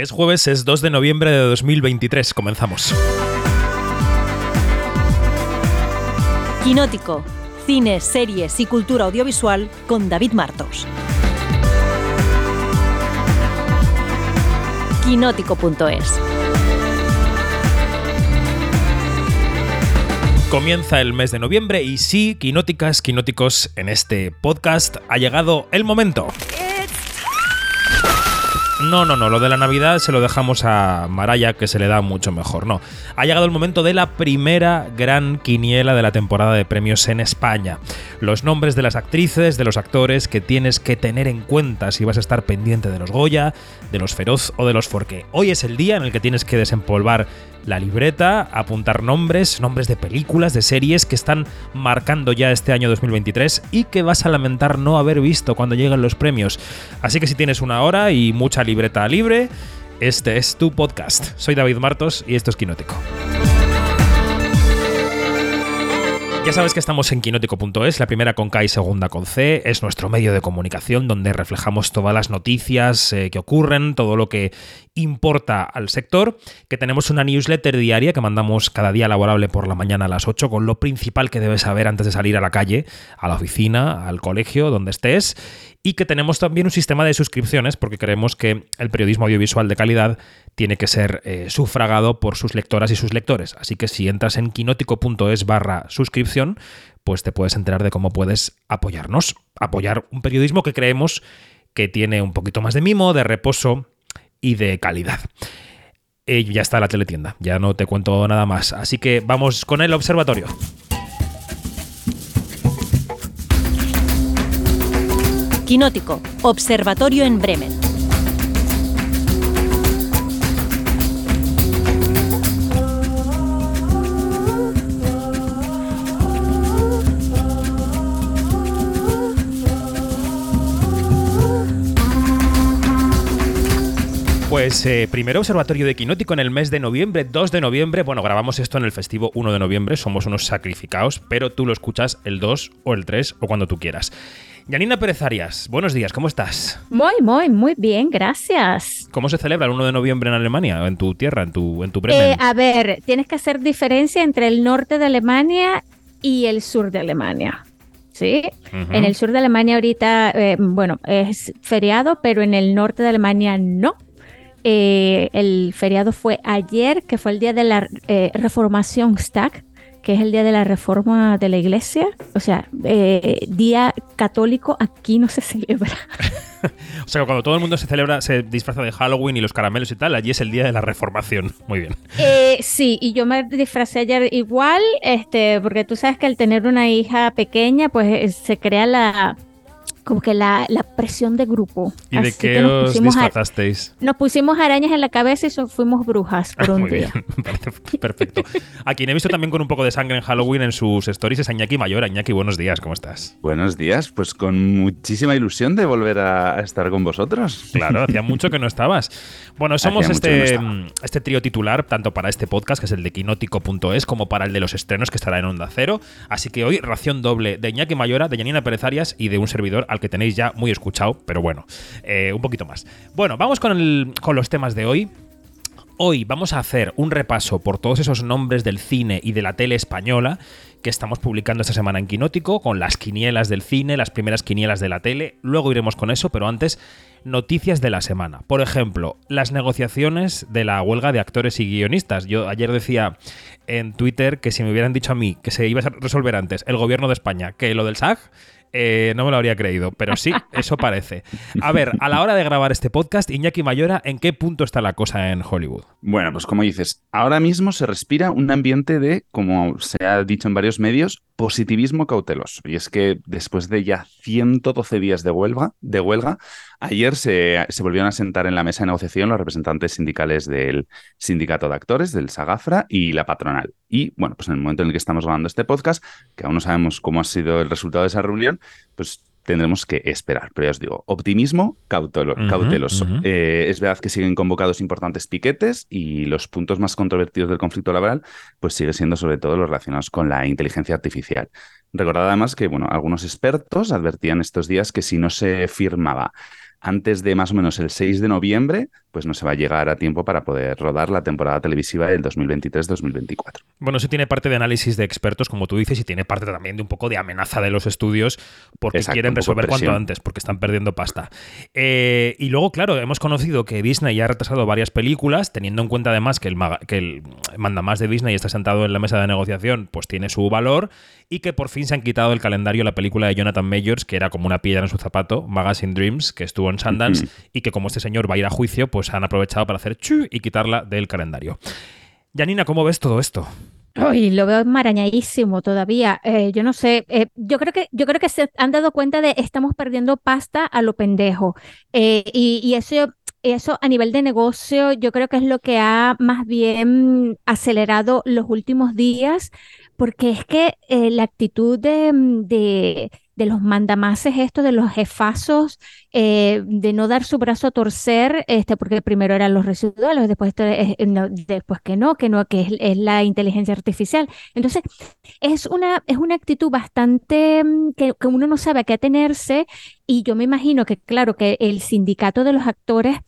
Es jueves, es 2 de noviembre de 2023. Comenzamos. Quinótico. Cine, series y cultura audiovisual con David Martos. Quinótico.es. Comienza el mes de noviembre y sí, quinóticas, quinóticos, en este podcast ha llegado el momento. No, no, no, lo de la Navidad se lo dejamos a Maraya, que se le da mucho mejor, no. Ha llegado el momento de la primera gran quiniela de la temporada de premios en España. Los nombres de las actrices, de los actores que tienes que tener en cuenta si vas a estar pendiente de los Goya, de los Feroz o de los Forqué. Hoy es el día en el que tienes que desempolvar la libreta, apuntar nombres, nombres de películas, de series que están marcando ya este año 2023 y que vas a lamentar no haber visto cuando lleguen los premios. Así que si tienes una hora y mucha libreta libre, este es tu podcast. Soy David Martos y esto es Quinótico. Ya sabes que estamos en quinótico.es, la primera con K y segunda con C. Es nuestro medio de comunicación donde reflejamos todas las noticias eh, que ocurren, todo lo que importa al sector. Que tenemos una newsletter diaria que mandamos cada día laborable por la mañana a las 8 con lo principal que debes saber antes de salir a la calle, a la oficina, al colegio, donde estés y que tenemos también un sistema de suscripciones porque creemos que el periodismo audiovisual de calidad tiene que ser eh, sufragado por sus lectoras y sus lectores. Así que si entras en quinótico.es barra suscripción, pues te puedes enterar de cómo puedes apoyarnos, apoyar un periodismo que creemos que tiene un poquito más de mimo, de reposo y de calidad. Y ya está la teletienda, ya no te cuento nada más. Así que vamos con el observatorio. Quinótico, Observatorio en Bremen. Pues eh, primero observatorio de Quinótico en el mes de noviembre, 2 de noviembre. Bueno, grabamos esto en el festivo 1 de noviembre, somos unos sacrificados, pero tú lo escuchas el 2 o el 3 o cuando tú quieras. Yanina Pérez Arias, buenos días, ¿cómo estás? Muy, muy, muy bien, gracias. ¿Cómo se celebra el 1 de noviembre en Alemania, en tu tierra, en tu, en tu Bremen? Eh, a ver, tienes que hacer diferencia entre el norte de Alemania y el sur de Alemania. ¿Sí? En el sur de Alemania ahorita, eh, bueno, es feriado, pero en el norte de Alemania no. Eh, el feriado fue ayer, que fue el día de la eh, Reformación Stag, que es el día de la reforma de la iglesia. O sea, eh, día católico aquí no se celebra. O sea, que cuando todo el mundo se celebra, se disfraza de Halloween y los caramelos y tal, allí es el día de la reformación. Muy bien. Eh, sí, y yo me disfracé ayer igual, este, porque tú sabes que al tener una hija pequeña, pues se crea la como que la, la presión de grupo. ¿Y de qué que nos pusimos, disfrazasteis? nos pusimos arañas en la cabeza y so- fuimos brujas por un Muy día. bien, perfecto. A quien he visto también con un poco de sangre en Halloween en sus stories es a Iñaki Mayor. Iñaki, buenos días, ¿cómo estás? Buenos días, pues con muchísima ilusión de volver a estar con vosotros. Claro, hacía mucho que no estabas. Bueno, somos Hacía este, no estaba. este trío titular, tanto para este podcast, que es el de quinótico.es, como para el de los estrenos, que estará en Onda Cero. Así que hoy, ración doble de Iñaki Mayora, de Yanina Pérez Arias y de un servidor al que tenéis ya muy escuchado, pero bueno, eh, un poquito más. Bueno, vamos con, con los temas de hoy. Hoy vamos a hacer un repaso por todos esos nombres del cine y de la tele española que estamos publicando esta semana en Quinótico, con las quinielas del cine, las primeras quinielas de la tele. Luego iremos con eso, pero antes, noticias de la semana. Por ejemplo, las negociaciones de la huelga de actores y guionistas. Yo ayer decía en Twitter que si me hubieran dicho a mí que se iba a resolver antes el gobierno de España que lo del SAG, eh, no me lo habría creído, pero sí, eso parece. A ver, a la hora de grabar este podcast, Iñaki Mayora, ¿en qué punto está la cosa en Hollywood? Bueno, pues como dices, ahora mismo se respira un ambiente de, como se ha dicho en varios medios, positivismo cauteloso. Y es que después de ya 112 días de huelga, de huelga ayer se, se volvieron a sentar en la mesa de negociación los representantes sindicales del sindicato de actores, del SAGAFRA y la patronal. Y bueno, pues en el momento en el que estamos grabando este podcast, que aún no sabemos cómo ha sido el resultado de esa reunión, pues tendremos que esperar. Pero ya os digo, optimismo cautelo- cauteloso. Eh, es verdad que siguen convocados importantes piquetes y los puntos más controvertidos del conflicto laboral, pues sigue siendo sobre todo los relacionados con la inteligencia artificial. Recordad además que, bueno, algunos expertos advertían estos días que si no se firmaba antes de más o menos el 6 de noviembre, pues no se va a llegar a tiempo para poder rodar la temporada televisiva del 2023-2024. Bueno, eso tiene parte de análisis de expertos, como tú dices, y tiene parte también de un poco de amenaza de los estudios porque quieren resolver cuanto antes, porque están perdiendo pasta. Eh, y luego, claro, hemos conocido que Disney ya ha retrasado varias películas, teniendo en cuenta además que el, que el manda más de Disney está sentado en la mesa de negociación, pues tiene su valor, y que por fin se han quitado del calendario la película de Jonathan Majors, que era como una piedra en su zapato, Magazine Dreams, que estuvo en Sundance, y que como este señor va a ir a juicio, pues pues han aprovechado para hacer chu y quitarla del calendario. Janina, ¿cómo ves todo esto? Uy, lo veo marañadísimo todavía. Eh, yo no sé, eh, yo creo que yo creo que se han dado cuenta de estamos perdiendo pasta a lo pendejo. Eh, y, eso, eso a nivel de negocio, yo creo que es lo que ha más bien acelerado los últimos días, porque es que la actitud de de los mandamases estos, de los jefazos, eh, de no dar su brazo a torcer, este, porque primero eran los residuales, después, eh, después que no, que no, que es, la inteligencia artificial. Entonces, es una, es una actitud bastante mm, que, que uno no sabe a qué atenerse y yo me imagino que, claro, que el sindicato de los actores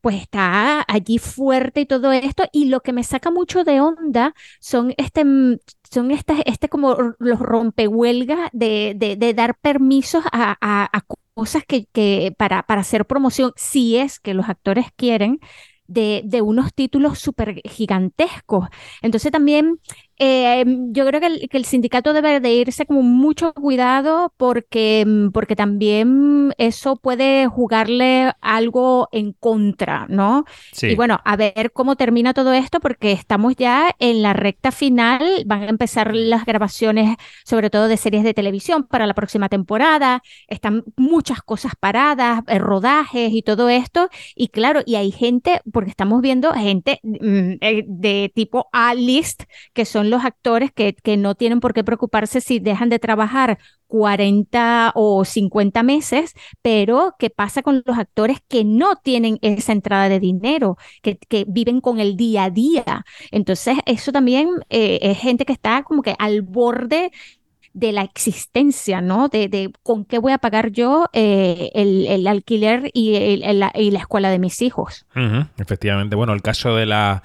pues está allí fuerte y todo esto. Y lo que me saca mucho de onda son este, mm, son estas, este como los rompehuelgas de, de, dar permisos a, a, cosas que, que para, para hacer promoción, si es que los actores quieren, de, de unos títulos súper gigantescos. Entonces también eh, yo creo que el, que el, sindicato debe de irse con mucho cuidado porque, mm, porque también eso puede jugarle algo en contra, ¿no? Y bueno, a ver cómo termina todo esto porque estamos ya en la recta final, van a empezar las grabaciones sobre todo de series de televisión para la próxima temporada, están muchas cosas paradas, eh, rodajes y todo esto, y claro, y hay gente, porque estamos viendo gente mm, eh, de tipo A-list que son los actores que, que no tienen por qué preocuparse si dejan de trabajar 40 o 50 meses, pero ¿qué pasa con los actores que no tienen esa entrada de dinero, que, que viven con el día a día? Entonces, eso también eh, es gente que está como que al borde de la existencia, ¿no? De, de con qué voy a pagar yo eh, el, el, alquiler y, el, y, la escuela de mis hijos. Efectivamente. Bueno, el caso de la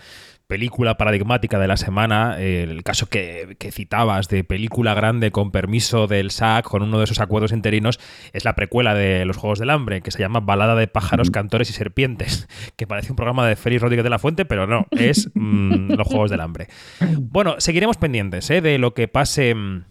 película paradigmática de la semana, el caso que, citabas de película grande con permiso del SAC, con uno de esos acuerdos interinos, es la precuela de Los Juegos del Hambre, que se llama Balada de pájaros, cantores y serpientes, que parece un programa de Félix Rodríguez de la Fuente, pero no, es mm, Los Juegos del Hambre. Bueno, seguiremos pendientes ¿eh? de lo que pase mm,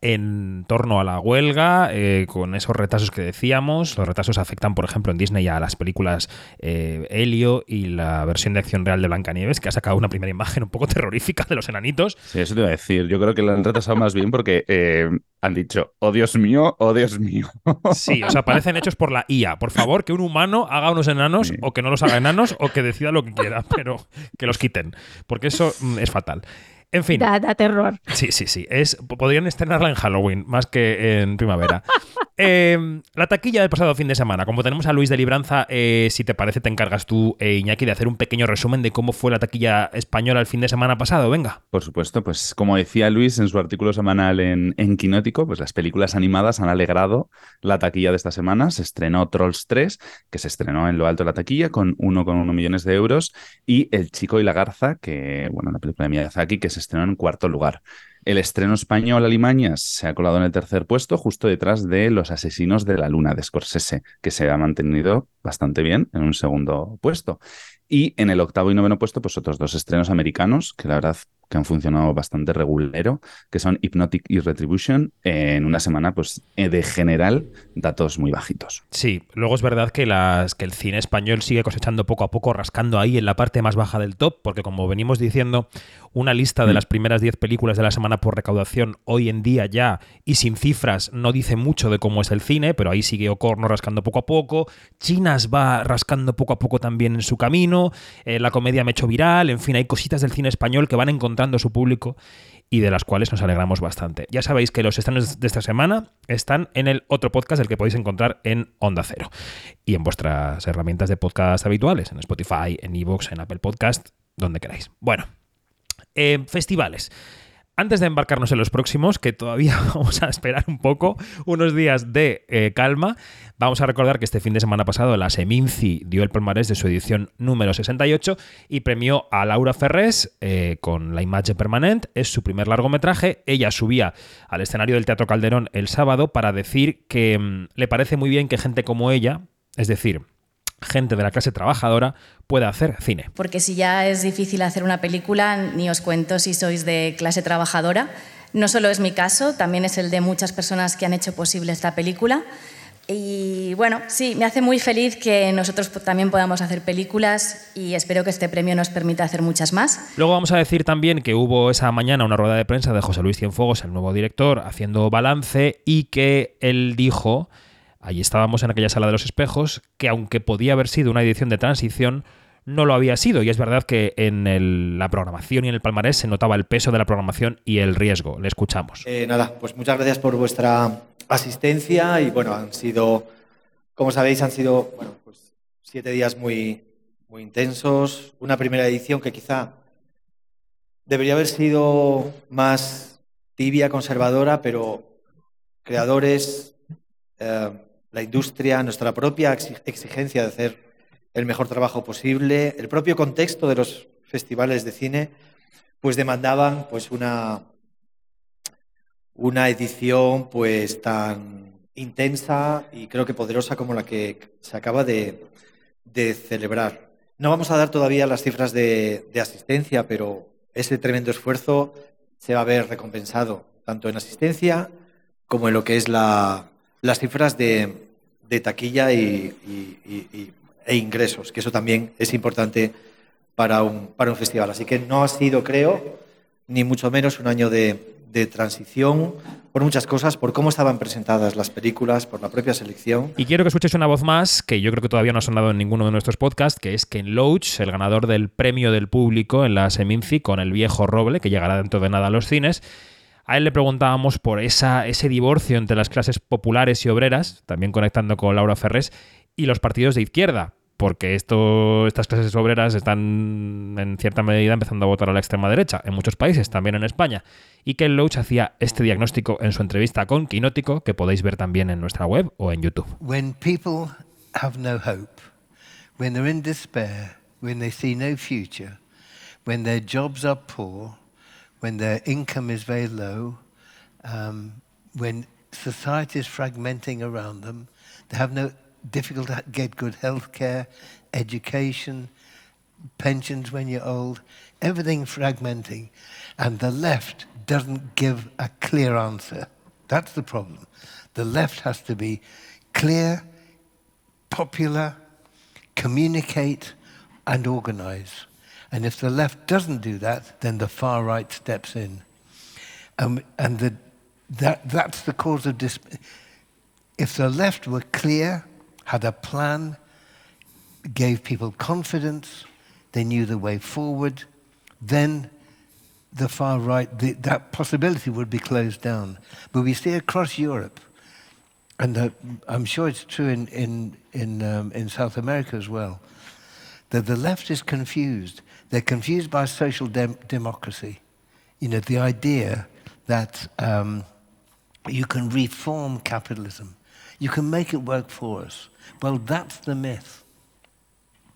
en torno a la huelga, eh, con esos retrasos que decíamos. Los retrasos afectan, por ejemplo, en Disney a las películas eh, Helio y la versión de acción real de Blancanieves, que ha sacado una primera imagen un poco terrorífica de los enanitos. Sí, eso te iba a decir. Yo creo que la han retrasado más bien porque eh, han dicho, oh Dios mío, oh Dios mío. Sí, o sea, parecen hechos por la IA. Por favor, que un humano haga unos enanos o que no los haga enanos o que decida lo que quiera, pero que los quiten, porque eso mm, es fatal. En fin. Da, terror. Sí, sí, sí. Es, podrían estrenarla en Halloween más que en primavera. Em, la taquilla del pasado fin de semana. Como tenemos a Luis de Libranza, eh, si te parece, te encargas tú, eh, Iñaki, de hacer un pequeño resumen de cómo fue la taquilla española el fin de semana pasado. Venga. Por supuesto, pues como decía Luis en su artículo semanal en, en Quinótico, pues las películas animadas han alegrado la taquilla de esta semana. Se estrenó Trolls 3, que se estrenó en lo alto de la taquilla con 1,1 millones de euros, y El Chico y la Garza, que, bueno, la película de Miyazaki, que se estrenó en cuarto lugar. El estreno español Alimañas se ha colado en el tercer puesto, justo detrás de Los Asesinos de la Luna de Scorsese, que se ha mantenido bastante bien en un segundo puesto. Y en el octavo y noveno puesto, pues otros dos estrenos americanos, que la verdad que han funcionado bastante regulero, que son Hypnotic y Retribution, en una semana, pues eh, de general, datos muy bajitos. Sí, luego es verdad que, las, que el cine español sigue cosechando poco a poco, rascando ahí en la parte más baja del top, porque como venimos diciendo, una lista de mm. las primeras 10 películas de la semana por recaudación hoy en día ya, y sin cifras, no dice mucho de cómo es el cine, pero ahí sigue Ocorno rascando poco a poco, Chinas va rascando poco a poco también en su camino, eh, la comedia me hecho viral, en fin, hay cositas del cine español que van encontrando su público y de las cuales nos alegramos bastante. Ya sabéis que los estrenos de esta semana están en el otro podcast, el que podéis encontrar en Onda Cero y en vuestras herramientas de podcast habituales, en Spotify, en Evox, en Apple Podcast, donde queráis. Bueno, eh, festivales. Antes de embarcarnos en los próximos, que todavía vamos a esperar un poco, unos días de eh, calma, vamos a recordar que este fin de semana pasado la Seminci dio el palmarés de su edición número 68 y premió a Laura Ferrés eh, con La imagen permanente. Es su primer largometraje. Ella subía al escenario del Teatro Calderón el sábado para decir que mm, le parece muy bien que gente como ella, es decir, gente de la clase trabajadora pueda hacer cine. Porque si ya es difícil hacer una película, ni os cuento si sois de clase trabajadora. No solo es mi caso, también es el de muchas personas que han hecho posible esta película. Y bueno, sí, me hace muy feliz que nosotros también podamos hacer películas y espero que este premio nos permita hacer muchas más. Luego vamos a decir también que hubo esa mañana una rueda de prensa de José Luis Cienfuegos, el nuevo director, haciendo balance y que él dijo Allí estábamos en aquella sala de los espejos, que aunque podía haber sido una edición de transición, no lo había sido. Y es verdad que en la programación y en el palmarés se notaba el peso de la programación y el riesgo. Le escuchamos. Eh, nada, pues muchas gracias por vuestra asistencia y bueno, han sido, como sabéis, han sido pues siete días muy, muy intensos. Una primera edición que quizá debería haber sido más tibia, conservadora, pero creadores, eh, la industria, nuestra propia exigencia de hacer el mejor trabajo posible, el propio contexto de los festivales de cine, pues demandaban pues una, una edición pues tan intensa y creo que poderosa como la que se acaba de, celebrar. No vamos a dar todavía las cifras de, de asistencia, pero ese tremendo esfuerzo se va a ver recompensado, tanto en asistencia como en lo que es la, las cifras de, de taquilla y, e ingresos, que eso también es importante para un, para un festival. Así que no ha sido, creo, ni mucho menos un año de, de transición por muchas cosas, por cómo estaban presentadas las películas, por la propia selección. Y quiero que escuches una voz más, que yo creo que todavía no ha sonado en ninguno de nuestros podcasts, que es Ken Loach, el ganador del premio del público en la Seminci con El viejo roble, que llegará dentro de nada a los cines. A él le preguntábamos por esa, ese divorcio entre las clases populares y obreras, también conectando con Laura Ferrés, y los partidos de izquierda, porque estas clases obreras están en cierta medida empezando a votar a la extrema derecha en muchos países, también en España. Y que Loach hacía este diagnóstico en su entrevista con Quinótico, que podéis ver también en nuestra web o en YouTube. When people have no hope, when they're in despair, when they see no future, when their jobs are poor, when their income is very low, um, when society is fragmenting around them, they have no difficulty to get good health care, education, pensions when you're old, everything fragmenting. And the left doesn't give a clear answer. That's the problem. The left has to be clear, popular, communicate, and organize. And if the left doesn't do that, then the far right steps in. Um, and the, that, that's the cause of dis. If the left were clear, had a plan, gave people confidence, they knew the way forward, then the far right, the, that possibility would be closed down. But we see across Europe, and uh, I'm sure it's true in, in, in, um, in South America as well, that the left is confused. They're confused by social dem democracy. You know, the idea that um, you can reform capitalism, you can make it work for us. Well, that's the myth.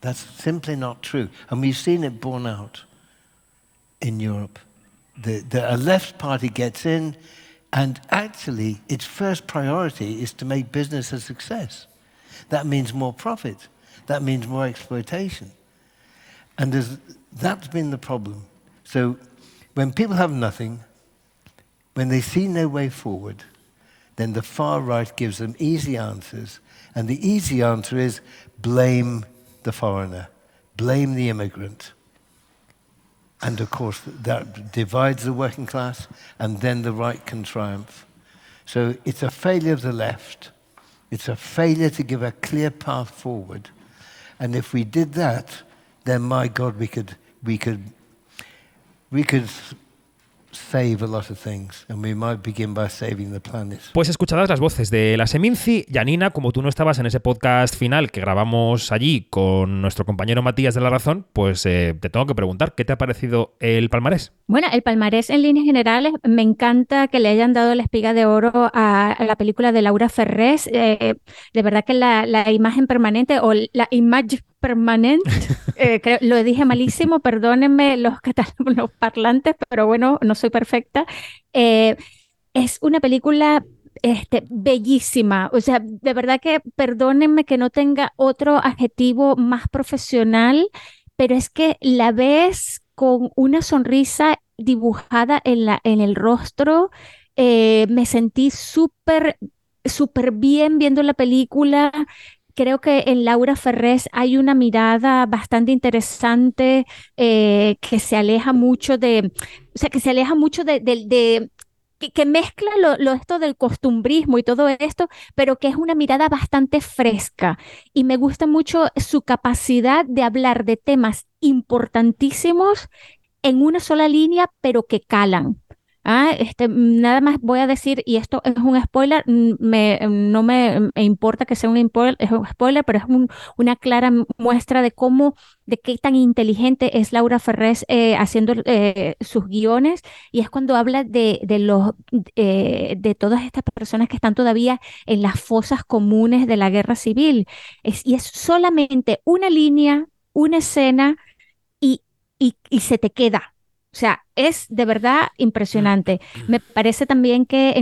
That's simply not true. And we've seen it borne out in Europe. The, the, a left party gets in, and actually, its first priority is to make business a success. That means more profit. That means more exploitation. And that's been the problem. So when people have nothing, when they see no way forward, then the far right gives them easy answers. And the easy answer is blame the foreigner, blame the immigrant. And of course, that divides the working class, and then the right can triumph. So it's a failure of the left. It's a failure to give a clear path forward. And if we did that, then my God, we could, we could, we could save a lot of things, and we might begin by saving the planet. Pues escuchadas las voces de la Seminci, Janina, como tú no estabas en ese podcast final que grabamos allí con nuestro compañero Matías de la Razón, pues eh, te tengo que preguntar, ¿qué te ha parecido el palmarés? Bueno, el palmarés en líneas generales, me encanta que le hayan dado la espiga de oro a, a la película de Laura Ferrés. Eh, de verdad que la, la, imagen permanente o la image permanente, eh, creo, lo dije malísimo, perdónenme los, los parlantes, pero bueno, no soy perfecta. Eh, es una película este, bellísima. O sea, de verdad que perdónenme que no tenga otro adjetivo más profesional, pero es que la ves con una sonrisa dibujada en, la, en el rostro. Eh, me sentí súper, súper bien viendo la película creo que en Laura Ferrés hay una mirada bastante interesante eh, que se aleja mucho de, o sea, que se aleja mucho de, de, que, mezcla lo, esto del costumbrismo y todo esto, pero que es una mirada bastante fresca. Y me gusta mucho su capacidad de hablar de temas importantísimos en una sola línea, pero que calan. Ah, este, nada más voy a decir, y esto es un spoiler, me, no me, importa que sea un spoiler, pero es una clara muestra de cómo, de qué tan inteligente es Laura Ferrés eh, haciendo eh, sus guiones, y es cuando habla de, de los, eh, de todas estas personas que están todavía en las fosas comunes de la guerra civil. Y es solamente una línea, una escena, y, y se te queda o sea, es de verdad impresionante. Me parece también que,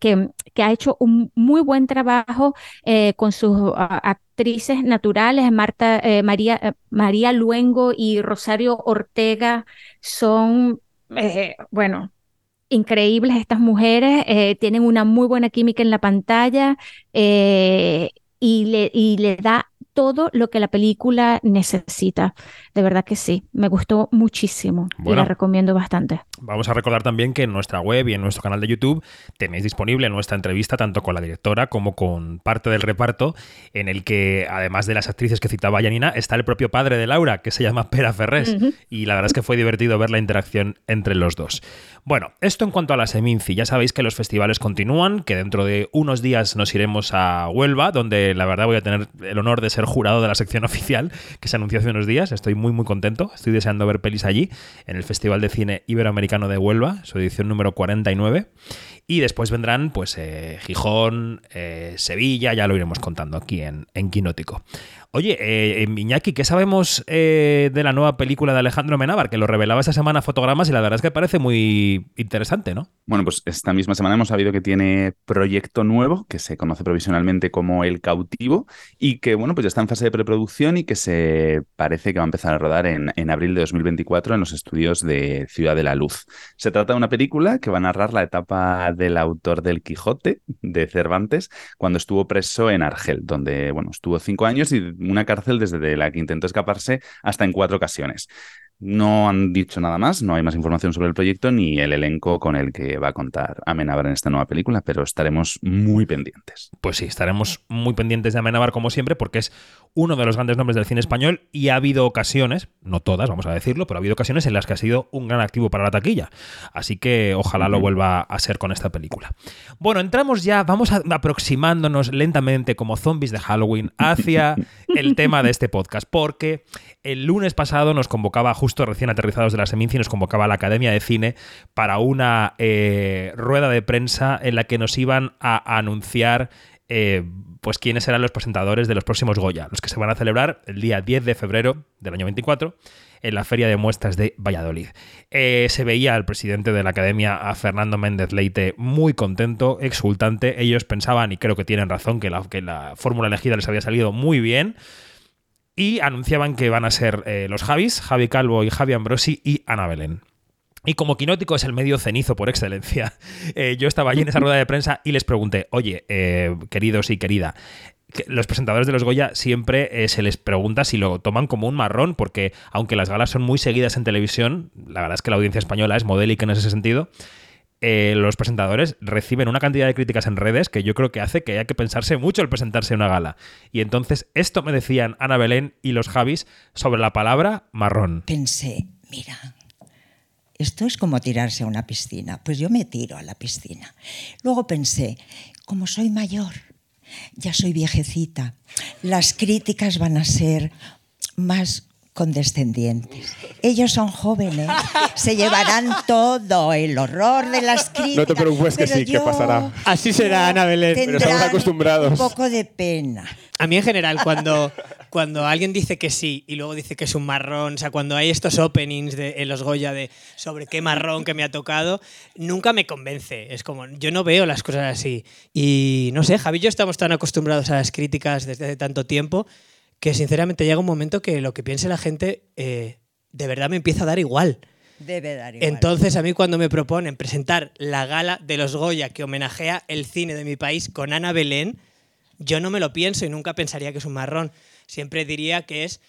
que, ha hecho un muy buen trabajo eh, con sus actrices naturales. Marta, eh, María, eh, María Luengo y Rosario Ortega son, bueno, increíbles estas mujeres. tienen una muy buena química en la pantalla y, le, y le da todo lo que la película necesita. De verdad que sí, me gustó muchísimo y la recomiendo bastante. Vamos a recordar también que en nuestra web y en nuestro canal de YouTube tenéis disponible nuestra entrevista tanto con la directora como con parte del reparto, en el que además de las actrices que citaba Janina, está el propio padre de Laura, que se llama Pera Ferrés. Y la verdad es que fue divertido ver la interacción entre los dos. Bueno, esto en cuanto a la Seminci. Ya sabéis que los festivales continúan, que dentro de unos días nos iremos a Huelva, donde la verdad voy a tener el honor de ser jurado de la sección oficial que se anunció hace unos días. Estoy muy, muy contento. Estoy deseando ver pelis allí, en el Festival de Cine Iberoamericano de Huelva, su edición número 49. Y después vendrán, pues, eh, Gijón, eh, Sevilla, ya lo iremos contando aquí en, en Quinótico. Oye, eh, Iñaki, ¿qué sabemos eh, de la nueva película de Alejandro Menábar? Que lo revelaba esa semana fotogramas y la verdad es que parece muy interesante, ¿no? Bueno, pues esta misma semana hemos sabido que tiene proyecto nuevo, que se conoce provisionalmente como El Cautivo, y que, bueno, pues ya está en fase de preproducción y que se parece que va a empezar a rodar en, en abril de 2024 en los estudios de Ciudad de la Luz. Se trata de una película que va a narrar la etapa del autor del Quijote, de Cervantes, cuando estuvo preso en Argel, donde, bueno, estuvo cinco años y una cárcel desde la que intentó escaparse hasta en cuatro ocasiones. No han dicho nada más, no hay más información sobre el proyecto ni el elenco con el que va a contar Amenábar en esta nueva película, pero estaremos muy pendientes. Pues sí, estaremos muy pendientes de Amenábar como siempre, porque es uno de los grandes nombres del cine español y ha habido ocasiones, no todas, vamos a decirlo, pero ha habido ocasiones en las que ha sido un gran activo para la taquilla. Así que ojalá lo vuelva a ser con esta película. Bueno, entramos ya, vamos aproximándonos lentamente como zombies de Halloween hacia el tema de este podcast, porque el lunes pasado nos convocaba justo recién aterrizados de la Seminci, nos convocaba a la Academia de Cine para una eh, rueda de prensa en la que nos iban a anunciar eh, pues quiénes serán los presentadores de los próximos Goya, los que se van a celebrar el día 10 de febrero del año 24 en la Feria de Muestras de Valladolid. Eh, se veía al presidente de la Academia, a Fernando Méndez Leite, muy contento, exultante. Ellos pensaban, y creo que tienen razón, que la fórmula elegida les había salido muy bien y anunciaban que van a ser eh, los Javis, Javi Calvo y Javi Ambrosi y Ana Belén. Y como Quinótico es el medio cenizo por excelencia, eh, yo estaba allí en esa rueda de prensa y les pregunté, oye, eh, queridos y querida, los presentadores de los Goya siempre se les pregunta si lo toman como un marrón, porque aunque las galas son muy seguidas en televisión, la verdad es que la audiencia española es modélica en ese sentido, eh, los presentadores reciben una cantidad de críticas en redes que yo creo que hace que haya que pensarse mucho el presentarse en una gala. Y entonces esto me decían Ana Belén y los Javis sobre la palabra marrón. Pensé, mira, esto es como tirarse a una piscina. Pues yo me tiro a la piscina. Luego pensé, como soy mayor, ya soy viejecita, las críticas van a ser más condescendientes. Ellos son jóvenes, se llevarán todo el horror de las críticas. No te preocupes que sí, que pasará. Así será, Ana Belén. Pero estamos acostumbrados. Un poco de pena. A mí en general, cuando, cuando alguien dice que sí y luego dice que es un marrón, o sea, cuando hay estos openings de, en los Goya de sobre qué marrón que me ha tocado, nunca me convence. Es como, yo no veo las cosas así. Y no sé, Javi y yo estamos tan acostumbrados a las críticas desde hace tanto tiempo que sinceramente llega un momento que lo que piense la gente eh, de verdad me empieza a dar igual. Debe dar igual. Entonces, a mí cuando me proponen presentar la gala de los Goya que homenajea el cine de mi país con Ana Belén, yo no me lo pienso y nunca pensaría que es un marrón. Siempre diría que es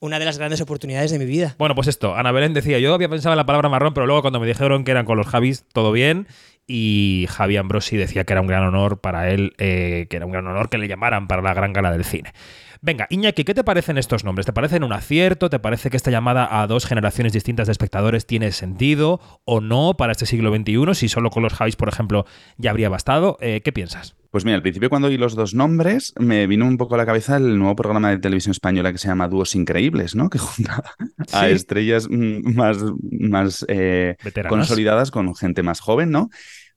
una de las grandes oportunidades de mi vida. Bueno, pues esto, Ana Belén decía, yo había pensado en la palabra marrón, pero luego cuando me dijeron que eran con los Javis, todo bien. Y Javi Ambrosi decía que era un gran honor para él, eh, que era un gran honor que le llamaran para la gran gala del cine. Venga, Iñaki, ¿qué te parecen estos nombres? ¿Te parecen un acierto? ¿Te parece que esta llamada a dos generaciones distintas de espectadores tiene sentido o no para este siglo XXI? Si solo con los Javis, por ejemplo, ya habría bastado. Eh, ¿Qué piensas? Pues mira, al principio cuando oí los dos nombres, me vino un poco a la cabeza el nuevo programa de televisión española que se llama Dúos Increíbles, ¿no? Que junta a Sí. estrellas más, más eh, consolidadas con gente más joven, ¿no?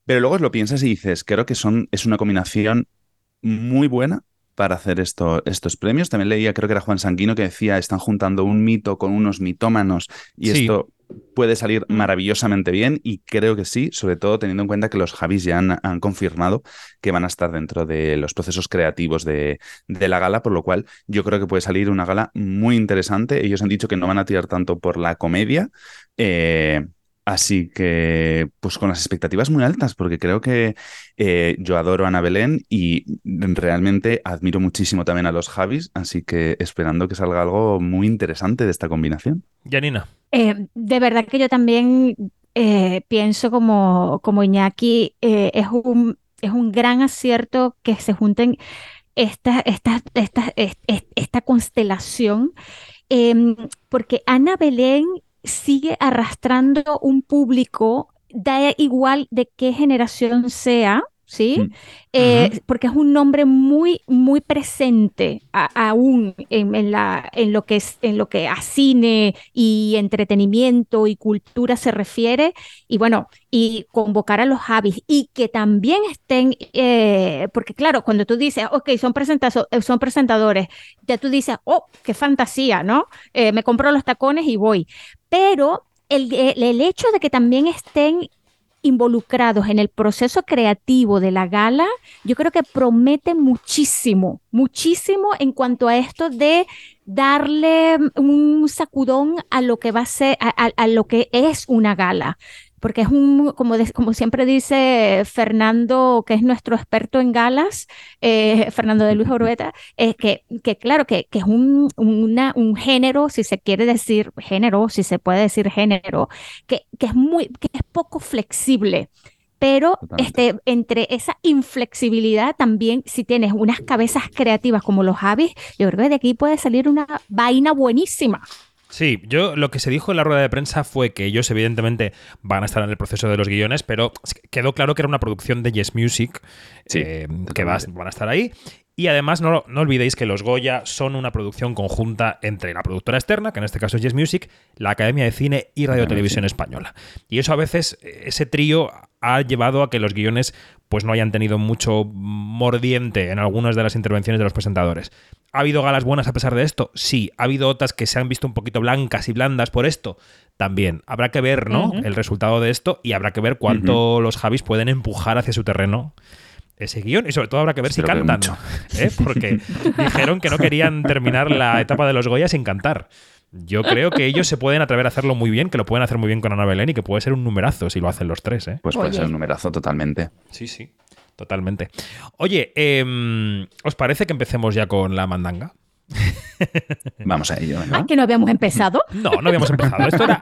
Pero luego lo piensas y dices, creo que son, es una combinación muy buena para hacer esto, estos premios. También leía, creo que era Juan Sanguino, que decía, están juntando un mito con unos mitómanos y Sí. esto puede salir maravillosamente bien y creo que sí, sobre todo teniendo en cuenta que los Javis ya han, han confirmado que van a estar dentro de los procesos creativos de, de la gala, por lo cual yo creo que puede salir una gala muy interesante. Ellos han dicho que no van a tirar tanto por la comedia. eh, Así que, pues con las expectativas muy altas, porque creo que eh, yo adoro a Ana Belén y realmente admiro muchísimo también a los Javis, así que esperando que salga algo muy interesante de esta combinación. Janina. Eh, de verdad que yo también eh, pienso como, como Iñaki, eh, es un, es un gran acierto que se junten esta, esta, esta, est- est- esta constelación, em, porque Ana Belén sigue arrastrando un público, da igual de qué generación sea, ¿sí? Mm. Eh, porque es un nombre muy, muy presente a- aún en, en la, en lo que es, en lo que a cine y entretenimiento y cultura se refiere. Y bueno, y convocar a los Javis y que también estén, eh, porque claro, cuando tú dices, ok, son, eh, son presentadores, ya tú dices, oh, qué fantasía, ¿no? Eh, me compro los tacones y voy. Pero el, el- hecho de que también estén involucrados en el proceso creativo de la gala, yo creo que promete muchísimo, muchísimo en cuanto a esto de darle un sacudón a lo que va a ser, a, a- a lo que es una gala. Porque es un, como, de- como siempre dice Fernando, que es nuestro experto en galas, eh, Fernando de Luis Orueta, es que, que claro, que, que es un, una- un género, si se quiere decir género, si se puede decir género, que, que es muy, que es poco flexible. Pero este, entre esa inflexibilidad también, si tienes unas cabezas creativas como los Javis, yo creo que de aquí puede salir una vaina buenísima. Sí, yo lo que se dijo en la rueda de prensa fue que ellos evidentemente van a estar en el proceso de los guiones, pero quedó claro que era una producción de Yes Music, Sí, eh, que va- van a estar ahí. Y además no, no olvidéis que los Goya son una producción conjunta entre la productora externa, que en este caso es Yes Music, la Academia de Cine y Radio Televisión Española. Y eso a veces, ese trío ha llevado a que los guiones pues no hayan tenido mucho mordiente en algunas de las intervenciones de los presentadores. ¿Ha habido galas buenas a pesar de esto? Sí. ¿Ha habido otras que se han visto un poquito blancas y blandas por esto? También. Habrá que ver, ¿no? El resultado de esto y habrá que ver cuánto los Javis pueden empujar hacia su terreno ese guion y sobre todo habrá que ver si Espero cantan. ¿eh? porque dijeron que no querían terminar la etapa de los Goya sin cantar. Yo creo que ellos se pueden atrever a hacerlo muy bien, que lo pueden hacer muy bien con Ana Belén y que puede ser un numerazo si lo hacen los tres. ¿eh? Pues puede Oye. ser un numerazo totalmente. Sí, sí, totalmente. Oye, em, ¿os parece que empecemos ya con la mandanga? Vamos a ello, ¿no? Ah, que no habíamos empezado. No, no habíamos empezado. Esto era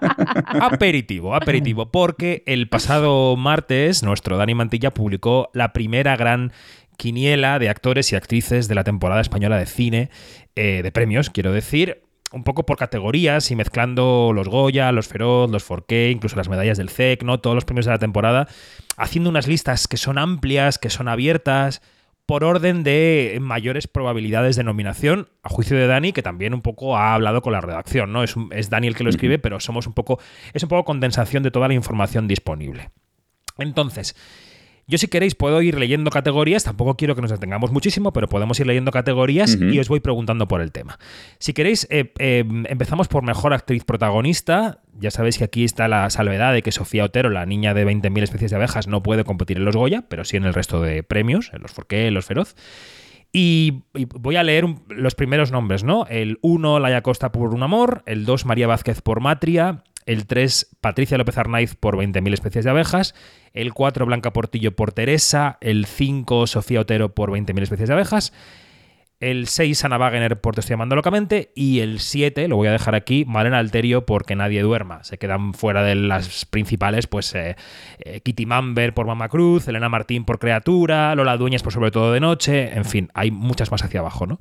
aperitivo, aperitivo, porque el pasado martes nuestro Dani Mantilla publicó la primera gran quiniela de actores y actrices de la temporada española de cine, eh, de premios, quiero decir. un poco por categorías y mezclando los Goya, los Feroz, los Forqué, incluso las medallas del CEC, ¿no? Todos los premios de la temporada, haciendo unas listas que son amplias, que son abiertas, por orden de mayores probabilidades de nominación, a juicio de Dani, que también un poco ha hablado con la redacción, ¿no? Es, es Dani el que lo escribe, pero somos un poco. Es un poco condensación de toda la información disponible. Entonces, yo si queréis puedo ir leyendo categorías, tampoco quiero que nos detengamos muchísimo, pero podemos ir leyendo categorías y os voy preguntando por el tema. Si queréis, eh, eh, empezamos por mejor actriz protagonista. Ya sabéis que aquí está la salvedad de que Sofía Otero, la niña de 20.000 especies de abejas, no puede competir en los Goya, pero sí en el resto de premios, en los Forqué, en los Feroz. Y, voy a leer los primeros nombres, ¿no? El 1, Laia Costa por Un Amor, el 2, María Vázquez por Matria, el 3, Patricia López Arnaiz por 20.000 especies de abejas, el 4, Blanca Portillo por Teresa, el 5, Sofía Otero por 20.000 especies de abejas, el 6, Ana Wagener por Te estoy llamando locamente, y el 7, lo voy a dejar aquí, Malena Alterio porque nadie duerma. Se quedan fuera de las principales, pues eh, eh, Kitty Mamber por Mama Cruz, Elena Martín por Creatura, Lola Dueñas por Sobre todo de Noche, en fin, hay muchas más hacia abajo, ¿no?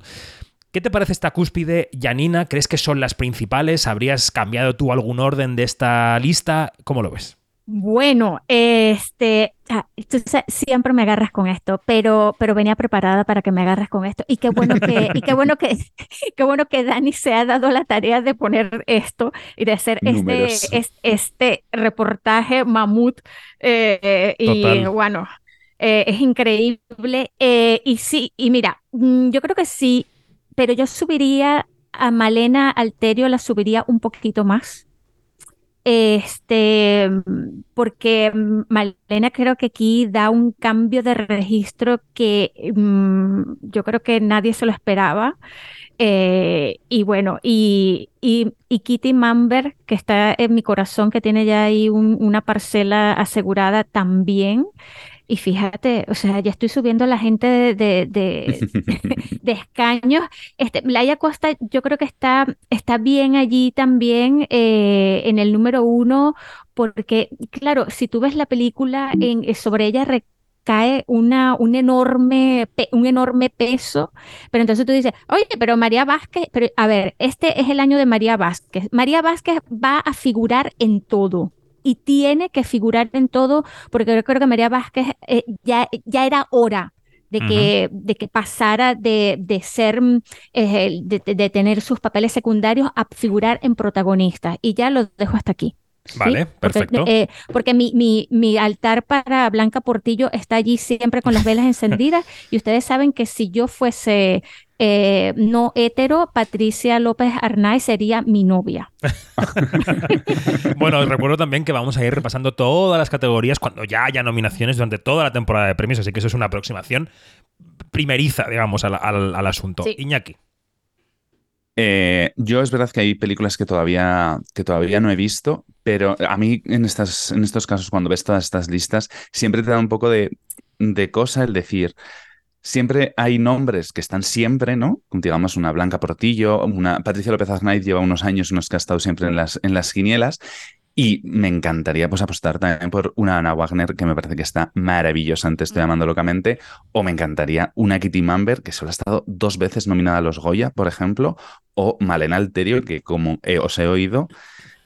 ¿Qué te parece esta cúspide, Janina? ¿Crees que son las principales? ¿Habrías cambiado tú algún orden de esta lista? ¿Cómo lo ves? Bueno, este, ah, tú siempre me agarras con esto, pero, pero venía preparada para que me agarras con esto. Y qué bueno que, y qué bueno que, qué bueno que Dani se ha dado la tarea de poner esto y de hacer este, este, reportaje mamut. Eh, y bueno, eh, es increíble. Eh, y sí, y mira, mm, yo creo que sí pero yo subiría a Malena Alterio, la subiría un poquito más. Este, porque Malena creo que aquí da un cambio de registro que mm, yo creo que nadie se lo esperaba. Eh, y bueno, y, y, Kitty Mamber, que está en mi corazón, que tiene ya ahí una parcela asegurada también. Y fíjate, o sea, ya estoy subiendo a la gente de, de, escaños. Este, Laia Costa, yo creo que está, está bien allí también eh, en el número uno, porque, claro, si tú ves la película, en, eh, sobre ella recae una, un, enorme, un enorme peso, pero entonces tú dices, oye, pero María Vázquez, pero a ver, este es el año de María Vázquez. María Vázquez va a figurar en todo y tiene que figurar en todo, porque yo creo que María Vázquez eh, ya, ya era hora de que, de que pasara de, de ser, mm, eh, de, tener sus papeles secundarios a figurar en protagonistas. Y ya lo dejo hasta aquí. Vale, perfecto. Eh, porque, mi, mi, mi, altar para Blanca Portillo está allí siempre con las velas encendidas y ustedes saben que si yo fuese eh, no hetero, Patricia López Arnay sería mi novia. bueno, recuerdo también que vamos a ir repasando todas las categorías cuando ya haya nominaciones durante toda la temporada de premios, así que eso es una aproximación primeriza, digamos, al, asunto. Iñaki. Eh, yo es verdad que hay películas que todavía, que todavía no he visto, pero a mí en, estas, en estos casos, cuando ves todas estas listas, siempre te da un poco de, de cosa el decir, siempre hay nombres que están siempre, ¿no? Digamos, una Blanca Portillo, una Patricia López Arnaiz lleva unos años en los que ha estado siempre en las, en las quinielas. Y me encantaría pues apostar también por una Ana Wagner que me parece que está maravillosa, antes estoy llamando locamente, o me encantaría una Kitty Mamber que solo ha estado dos veces nominada a los Goya, por ejemplo, o Malena Alterio, que como os he oído,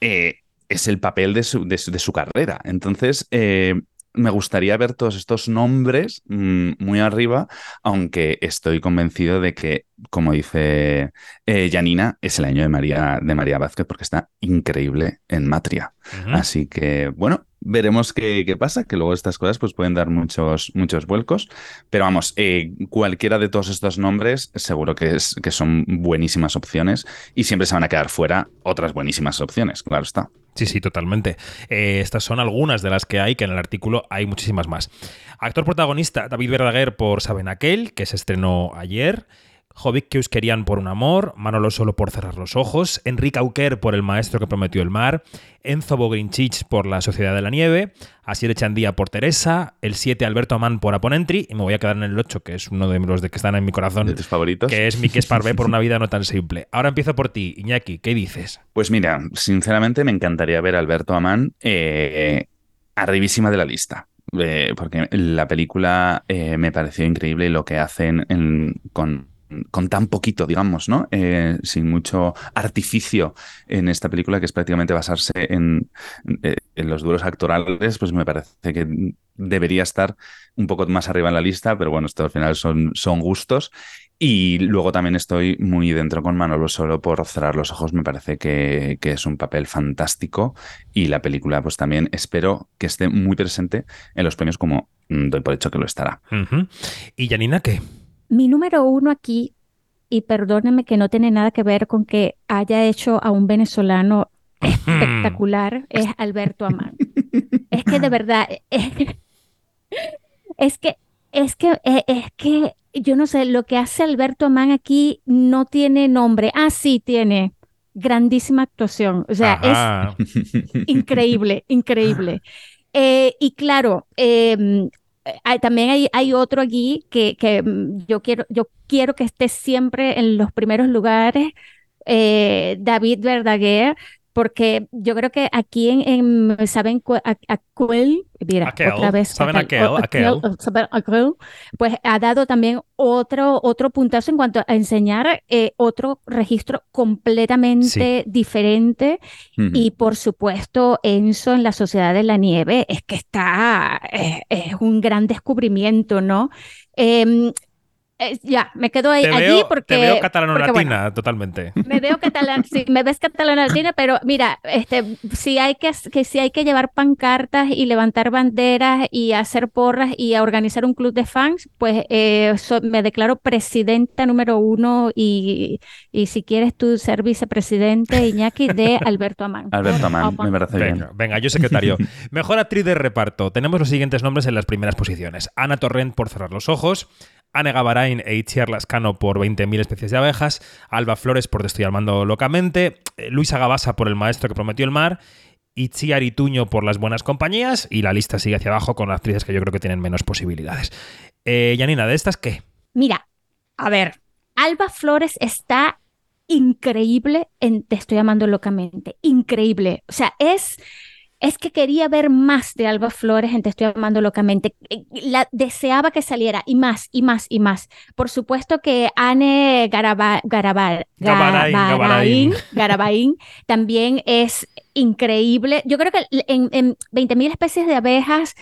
eh, es el papel de su, de su, carrera. Entonces, eh, me gustaría ver todos estos nombres mm, muy arriba, aunque estoy convencido de que, como dice eh, Janina, es el año de María, de María Vázquez porque está increíble en Matria. Así que, bueno, veremos qué, pasa, que luego estas cosas pues, pueden dar muchos, muchos vuelcos. Pero vamos, eh, cualquiera de todos estos nombres seguro que, es, que son buenísimas opciones y siempre se van a quedar fuera otras buenísimas opciones, claro está. Sí, sí, totalmente. Eh, estas son algunas de las que hay, que en el artículo hay muchísimas más. Actor protagonista, David Verdaguer por Saben Aquel, que se estrenó ayer. Jovic que querían por un amor, Manolo solo por cerrar los ojos, Enrique Auquer por El maestro que prometió el mar, Enzo Bogrinchich por La sociedad de la nieve, Asier Echandía por Teresa, el 7 Alberto Amán por Aponentri, y me voy a quedar en el 8, que es uno de los de que están en mi corazón. De tus favoritos. Que es Miquel Esparvé por una vida no tan simple. Ahora empiezo por ti, Iñaki, ¿qué dices? Pues mira, sinceramente me encantaría ver a Alberto Amán eh, arribísima de la lista. Eh, porque la película eh, me pareció increíble lo que hacen con con tan poquito, digamos, ¿no? Eh, sin mucho artificio en esta película, que es prácticamente basarse en, eh, los duros actorales, pues me parece que debería estar un poco más arriba en la lista, pero bueno, esto al final son, son gustos. Y luego también estoy muy dentro con Manolo solo por cerrar los ojos. Me parece que, que, es un papel fantástico y la película pues también espero que esté muy presente en los premios como doy por hecho que lo estará. ¿Y Janina qué? Mi número uno aquí, y perdóneme que no tiene nada que ver con que haya hecho a un venezolano espectacular, es Alberto Amán. es que de verdad, es, es que, es que, es que yo no sé, lo que hace Alberto Amán aquí no tiene nombre. Ah, sí, tiene. Grandísima actuación. O sea, Ajá. es increíble, increíble. Eh, y claro, eh, hay, también hay, hay, otro aquí que, que, yo, quiero, yo quiero que esté siempre en los primeros lugares, eh, David Verdaguer, porque yo creo que aquí en, en saben aquel, mira, aquel, otra vez, saben aquel, aquel, aquel, aquel, pues ha dado también otro otro puntazo en cuanto a enseñar eh, otro registro completamente sí. diferente uh -huh. y por supuesto Enzo en la Sociedad de la Nieve es que está es, es un gran descubrimiento, ¿no? Eh, eh, ya, me quedo ahí, te allí veo, porque... Te veo catalano-latina, bueno, totalmente. Me veo catalán, sí, me ves catalano-latina, pero mira, este, si hay que, que, si hay que llevar pancartas y levantar banderas y hacer porras y a organizar un club de fans, pues eh, so, me declaro presidenta número uno y, y si quieres tú ser vicepresidente, Iñaki, de Alberto Amán. Alberto Amán, me parece venga, bien. Venga, yo secretario. Mejor actriz de reparto. Tenemos los siguientes nombres en las primeras posiciones. Ana Torrent por cerrar los ojos, Anne Gavarain e Itziar Lascano por 20.000 especies de abejas, Alba Flores por Te estoy armando locamente, eh, Luisa Gabasa por El maestro que prometió el mar, Itziar Ituño por Las buenas compañías y la lista sigue hacia abajo con actrices que yo creo que tienen menos posibilidades. Eh, ¿de estas qué? Mira, a ver, Alba Flores está increíble en Te estoy amando locamente, increíble. O sea, es es que quería ver más de Alba Flores en Te estoy amando locamente. La, deseaba que saliera y más, y más, y más. Por supuesto que Anne Garaba, Garaba, Gabarain, Gabarain. Garabain también es increíble. Yo creo que en, en 20.000 especies de abejas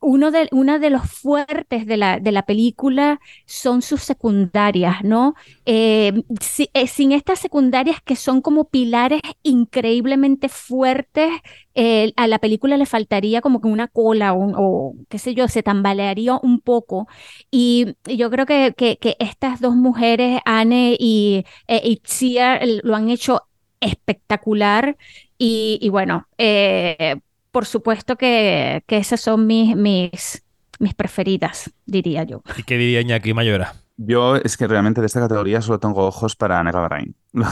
uno de, una de los fuertes de la, de la película son sus secundarias, ¿no? Eh, si, eh, sin estas secundarias que son como pilares increíblemente fuertes, eh, a la película le faltaría como que una cola o, o, qué sé yo, se tambalearía un poco. Y, y yo creo que, que, que, estas dos mujeres, Anne y Itziar, lo han hecho espectacular. Y, y bueno, eh, por supuesto que, que esas son mis, mis, mis preferidas, diría yo. ¿Y qué diría Iñaki Mayora? Yo es que realmente de esta categoría solo tengo ojos para Anne Gavarain. Lo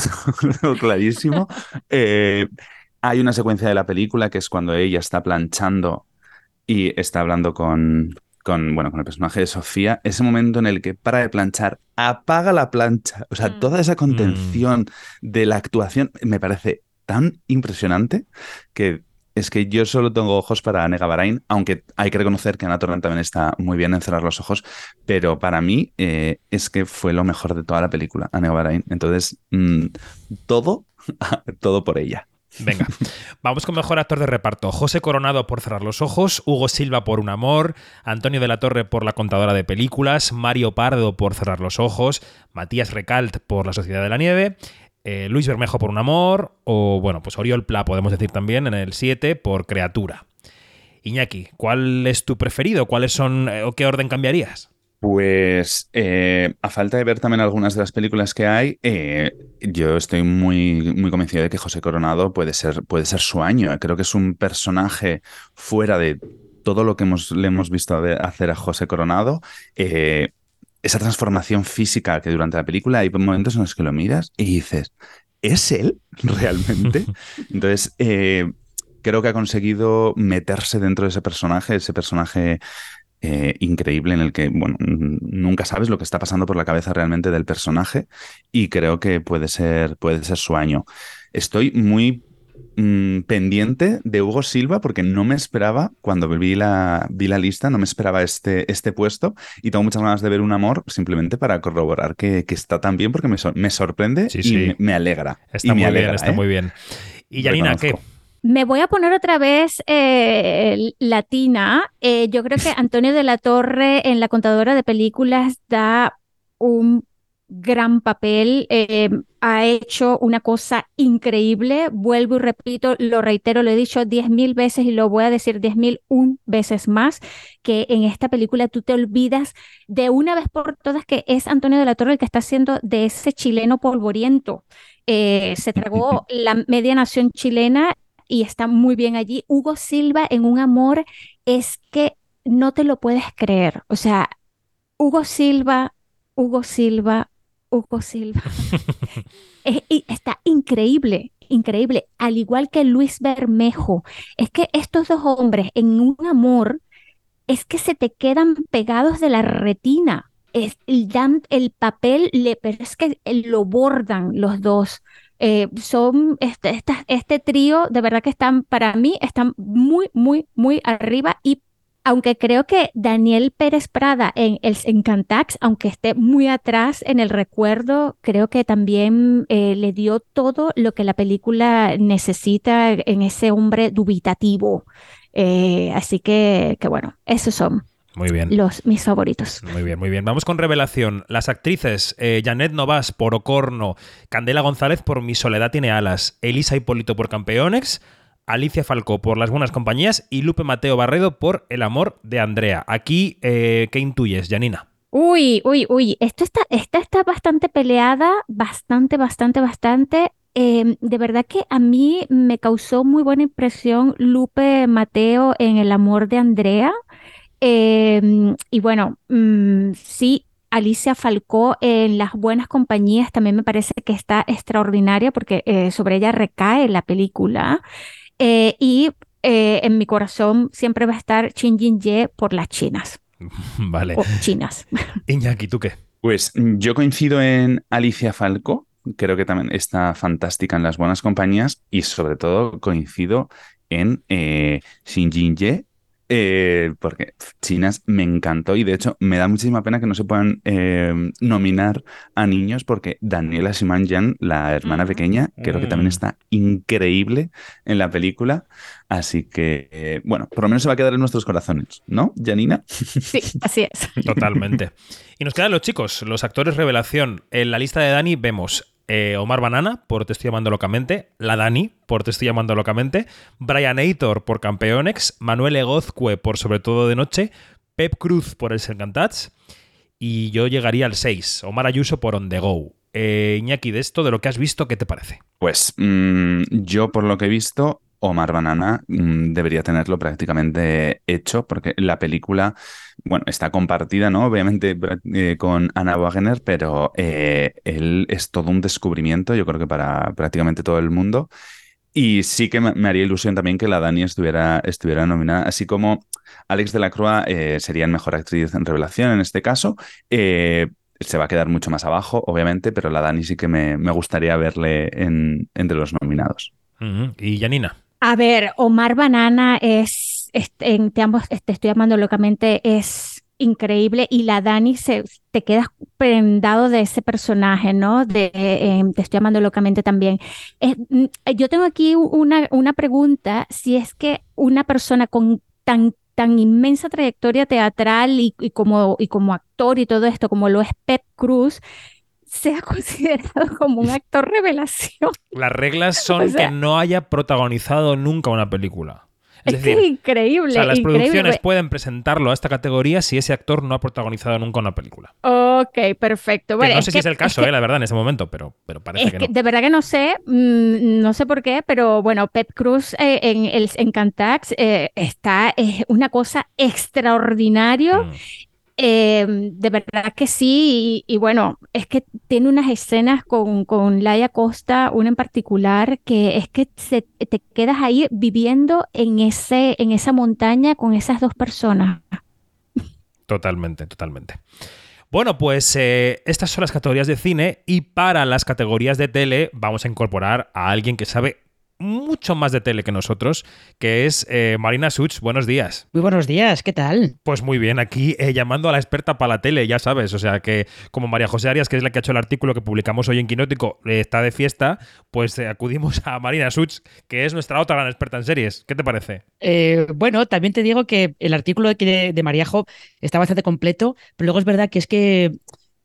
tengo clarísimo. eh, hay una secuencia de la película que es cuando ella está planchando y está hablando con, con, bueno, con el personaje de Sofía. Ese momento en el que para de planchar, apaga la plancha. O sea, mm. toda esa contención mm. de la actuación me parece tan impresionante que es que yo solo tengo ojos para Anne Gavarain, aunque hay que reconocer que Ana Torrent también está muy bien en cerrar los ojos, pero para mí eh, es que fue lo mejor de toda la película, Anne Gavarain. Entonces, mmm, todo, todo por ella. Venga, vamos con mejor actor de reparto. José Coronado por Cerrar los Ojos, Hugo Silva por Un Amor, Antonio de la Torre por La Contadora de Películas, Mario Pardo por Cerrar los Ojos, Matías Recalt por La Sociedad de la Nieve, eh, Luis Bermejo por Un Amor, o bueno, pues Oriol Pla, podemos decir también, en el 7 por Criatura. Iñaki, ¿cuál es tu preferido? ¿Cuáles son eh, o qué orden cambiarías? Pues eh, a falta de ver también algunas de las películas que hay, yo estoy muy, muy convencido de que José Coronado puede ser, puede ser su año. Creo que es un personaje fuera de todo lo que hemos, le hemos visto hacer a José Coronado. Esa transformación física que durante la película hay momentos en los que lo miras y dices, ¿es él realmente? Entonces, eh, creo que ha conseguido meterse dentro de ese personaje, ese personaje eh, increíble en el que, bueno, nunca sabes lo que está pasando por la cabeza realmente del personaje y creo que puede ser, puede ser su año. Estoy muy mm, pendiente de Hugo Silva porque no me esperaba, cuando vi la, vi la lista, no me esperaba este, este puesto y tengo muchas ganas de ver un amor simplemente para corroborar que, que está tan bien porque me, me sorprende Sí, y me, me alegra. Está Y me muy alegra, bien, está ¿eh? muy bien. Y Janina, ¿qué? Me voy a poner otra vez eh, latina. Eh, yo creo que Antonio de la Torre en La Contadora de Películas da un gran papel. eh, ha hecho una cosa increíble. Vuelvo y repito, lo reitero, lo he dicho diez mil veces y lo voy a decir diez mil un veces más, que en esta película tú te olvidas de una vez por todas que es Antonio de la Torre el que está haciendo de ese chileno polvoriento. Eh, se tragó la media nación chilena y está muy bien allí. Hugo Silva en un amor es que no te lo puedes creer. O sea, Hugo Silva, Hugo Silva, Hugo Silva. Está increíble, increíble. Al igual que Luis Bermejo. Es que estos dos hombres en un amor es que se te quedan pegados de la retina. Es, el papel, le, pero es que lo bordan los dos. Eh, son este, este trío, de verdad que están, para mí, están muy, muy, muy arriba. Y aunque creo que Daniel Pérez Prada en el Encantax, aunque esté muy atrás en el recuerdo, creo que también eh, le dio todo lo que la película necesita en ese hombre dubitativo. Eh, así que, que bueno, esos son Muy bien. los mis favoritos. Muy bien, muy bien. Vamos con revelación. Las actrices, eh, Janet Novas por Ocorno, Candela González por Mi Soledad tiene alas, Elisa Hipólito por Campeones, Alicia Falcó por Las Buenas Compañías y Lupe Mateo Barredo por El Amor de Andrea. Aquí, eh, ¿qué intuyes, Janina? Uy, uy, uy, esto está, esta está bastante peleada, bastante, bastante, bastante. Eh, de verdad que a mí me causó muy buena impresión Lupe Mateo en El amor de Andrea. Eh, y bueno, mm, sí, Alicia Falcó en Las Buenas Compañías también me parece que está extraordinaria porque eh, sobre ella recae la película. Eh, y eh, en mi corazón siempre va a estar Chin Jin Ye por las chinas Vale. o chinas. Iñaki, ¿tú qué? Pues yo coincido en Alicia Falco, creo que también está fantástica en las buenas compañías y sobre todo coincido en eh, Xin Jin Ye, eh, porque Chinas me encantó y de hecho me da muchísima pena que no se puedan eh, nominar a niños porque Daniela Simanjan, la hermana Mm. pequeña, creo que también Mm. está increíble en la película, así que eh, bueno, por lo menos se va a quedar en nuestros corazones, ¿no, Janina? Sí, así es. Totalmente. Y nos quedan los chicos, los actores revelación. En la lista de Dani vemos eh, Omar Banana por Te estoy llamando locamente, la Dani por Te estoy llamando locamente, Brian Aitor por Campeonex, Manuel Egozcue por Sobre todo de noche, Pep Cruz por El Sercantats y yo llegaría al 6, Omar Ayuso por On The Go. Eh, Iñaki, de esto, de lo que has visto, ¿qué te parece? Pues mm, yo por lo que he visto, Omar Banana mm, debería tenerlo prácticamente hecho porque la película, bueno, está compartida, ¿no? Obviamente eh, con Anna Wagener, pero eh, él es todo un descubrimiento, yo creo que para prácticamente todo el mundo. Y sí que me haría ilusión también que la Dani estuviera, estuviera nominada, así como Alex de la Crua eh, sería mejor actriz en revelación en este caso. Eh, se va a quedar mucho más abajo, obviamente, pero la Dani sí que me, me gustaría verle en- entre los nominados. Y Janina. A ver, Omar Banana es, en Te, amo- te estoy amando locamente, es increíble y la Dani se, te quedas prendado de ese personaje, ¿no? De eh, Te estoy amando locamente también. Mm, yo tengo aquí una, una pregunta, si es que una persona con tan, tan inmensa trayectoria teatral y, y como, y como actor y todo esto, como lo es Pep Cruz, sea considerado como un actor revelación. Las reglas son O sea- que no haya protagonizado nunca una película. Es Es, decir, que es increíble. O sea, las increíble. producciones pueden presentarlo a esta categoría si ese actor no ha protagonizado nunca una película. Ok, perfecto. Bueno, no sé que- si es el caso, eh, la verdad, en ese momento, pero, pero parece Es que que no. de verdad que no sé, mm, no sé por qué, pero bueno, Pep Cruz eh, en el en Cantax eh, está es una cosa extraordinaria. Mm. Eh, de verdad que sí, y, y bueno, es que tiene unas escenas con, con Laia Costa, una en particular, que es que se- te quedas ahí viviendo en ese, en esa montaña con esas dos personas. Totalmente, totalmente. Bueno, pues eh, estas son las categorías de cine y para las categorías de tele vamos a incorporar a alguien que sabe mucho más de tele que nosotros, que es eh, Marina Such. Buenos días. Muy buenos días, ¿qué tal? Pues muy bien, aquí eh, llamando a la experta para la tele, ya sabes. O sea que, como María José Arias, que es la que ha hecho el artículo que publicamos hoy en Quinótico, eh, está de fiesta, pues acudimos a Marina Such, que es nuestra otra gran experta en series. ¿Qué te parece? Bueno, también te digo que el artículo de, de, de Mariajo está bastante completo, pero luego es verdad que es que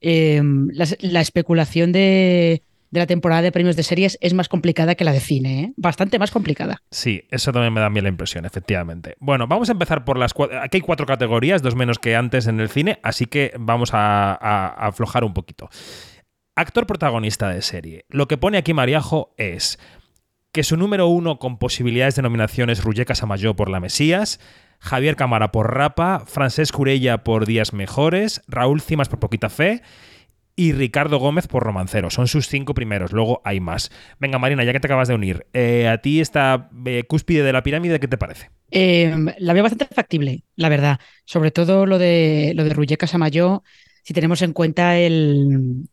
la, la especulación de, de la temporada de premios de series es más complicada que la de cine, ¿eh? bastante más complicada. Sí, eso también me da a mí la impresión, efectivamente. Bueno, vamos a empezar por las cuatro. Aquí hay cuatro categorías, dos menos que antes en el cine, así que vamos a, aflojar un poquito. Actor protagonista de serie. Lo que pone aquí Mariajo es que su número uno con posibilidades de nominación es Ruyeka Samayo por La Mesías, Javier Cámara por Rapa, Francesc Curella por Días Mejores, Raúl Cimas por Poquita Fe y Ricardo Gómez por Romancero. Son sus cinco primeros, luego hay más. Venga, Marina, ya que te acabas de unir, eh, a ti esta eh, cúspide de la pirámide, ¿qué te parece? Eh, la veo bastante factible, la verdad. Sobre todo lo de lo de Ruyeka Samayo, si tenemos en cuenta el,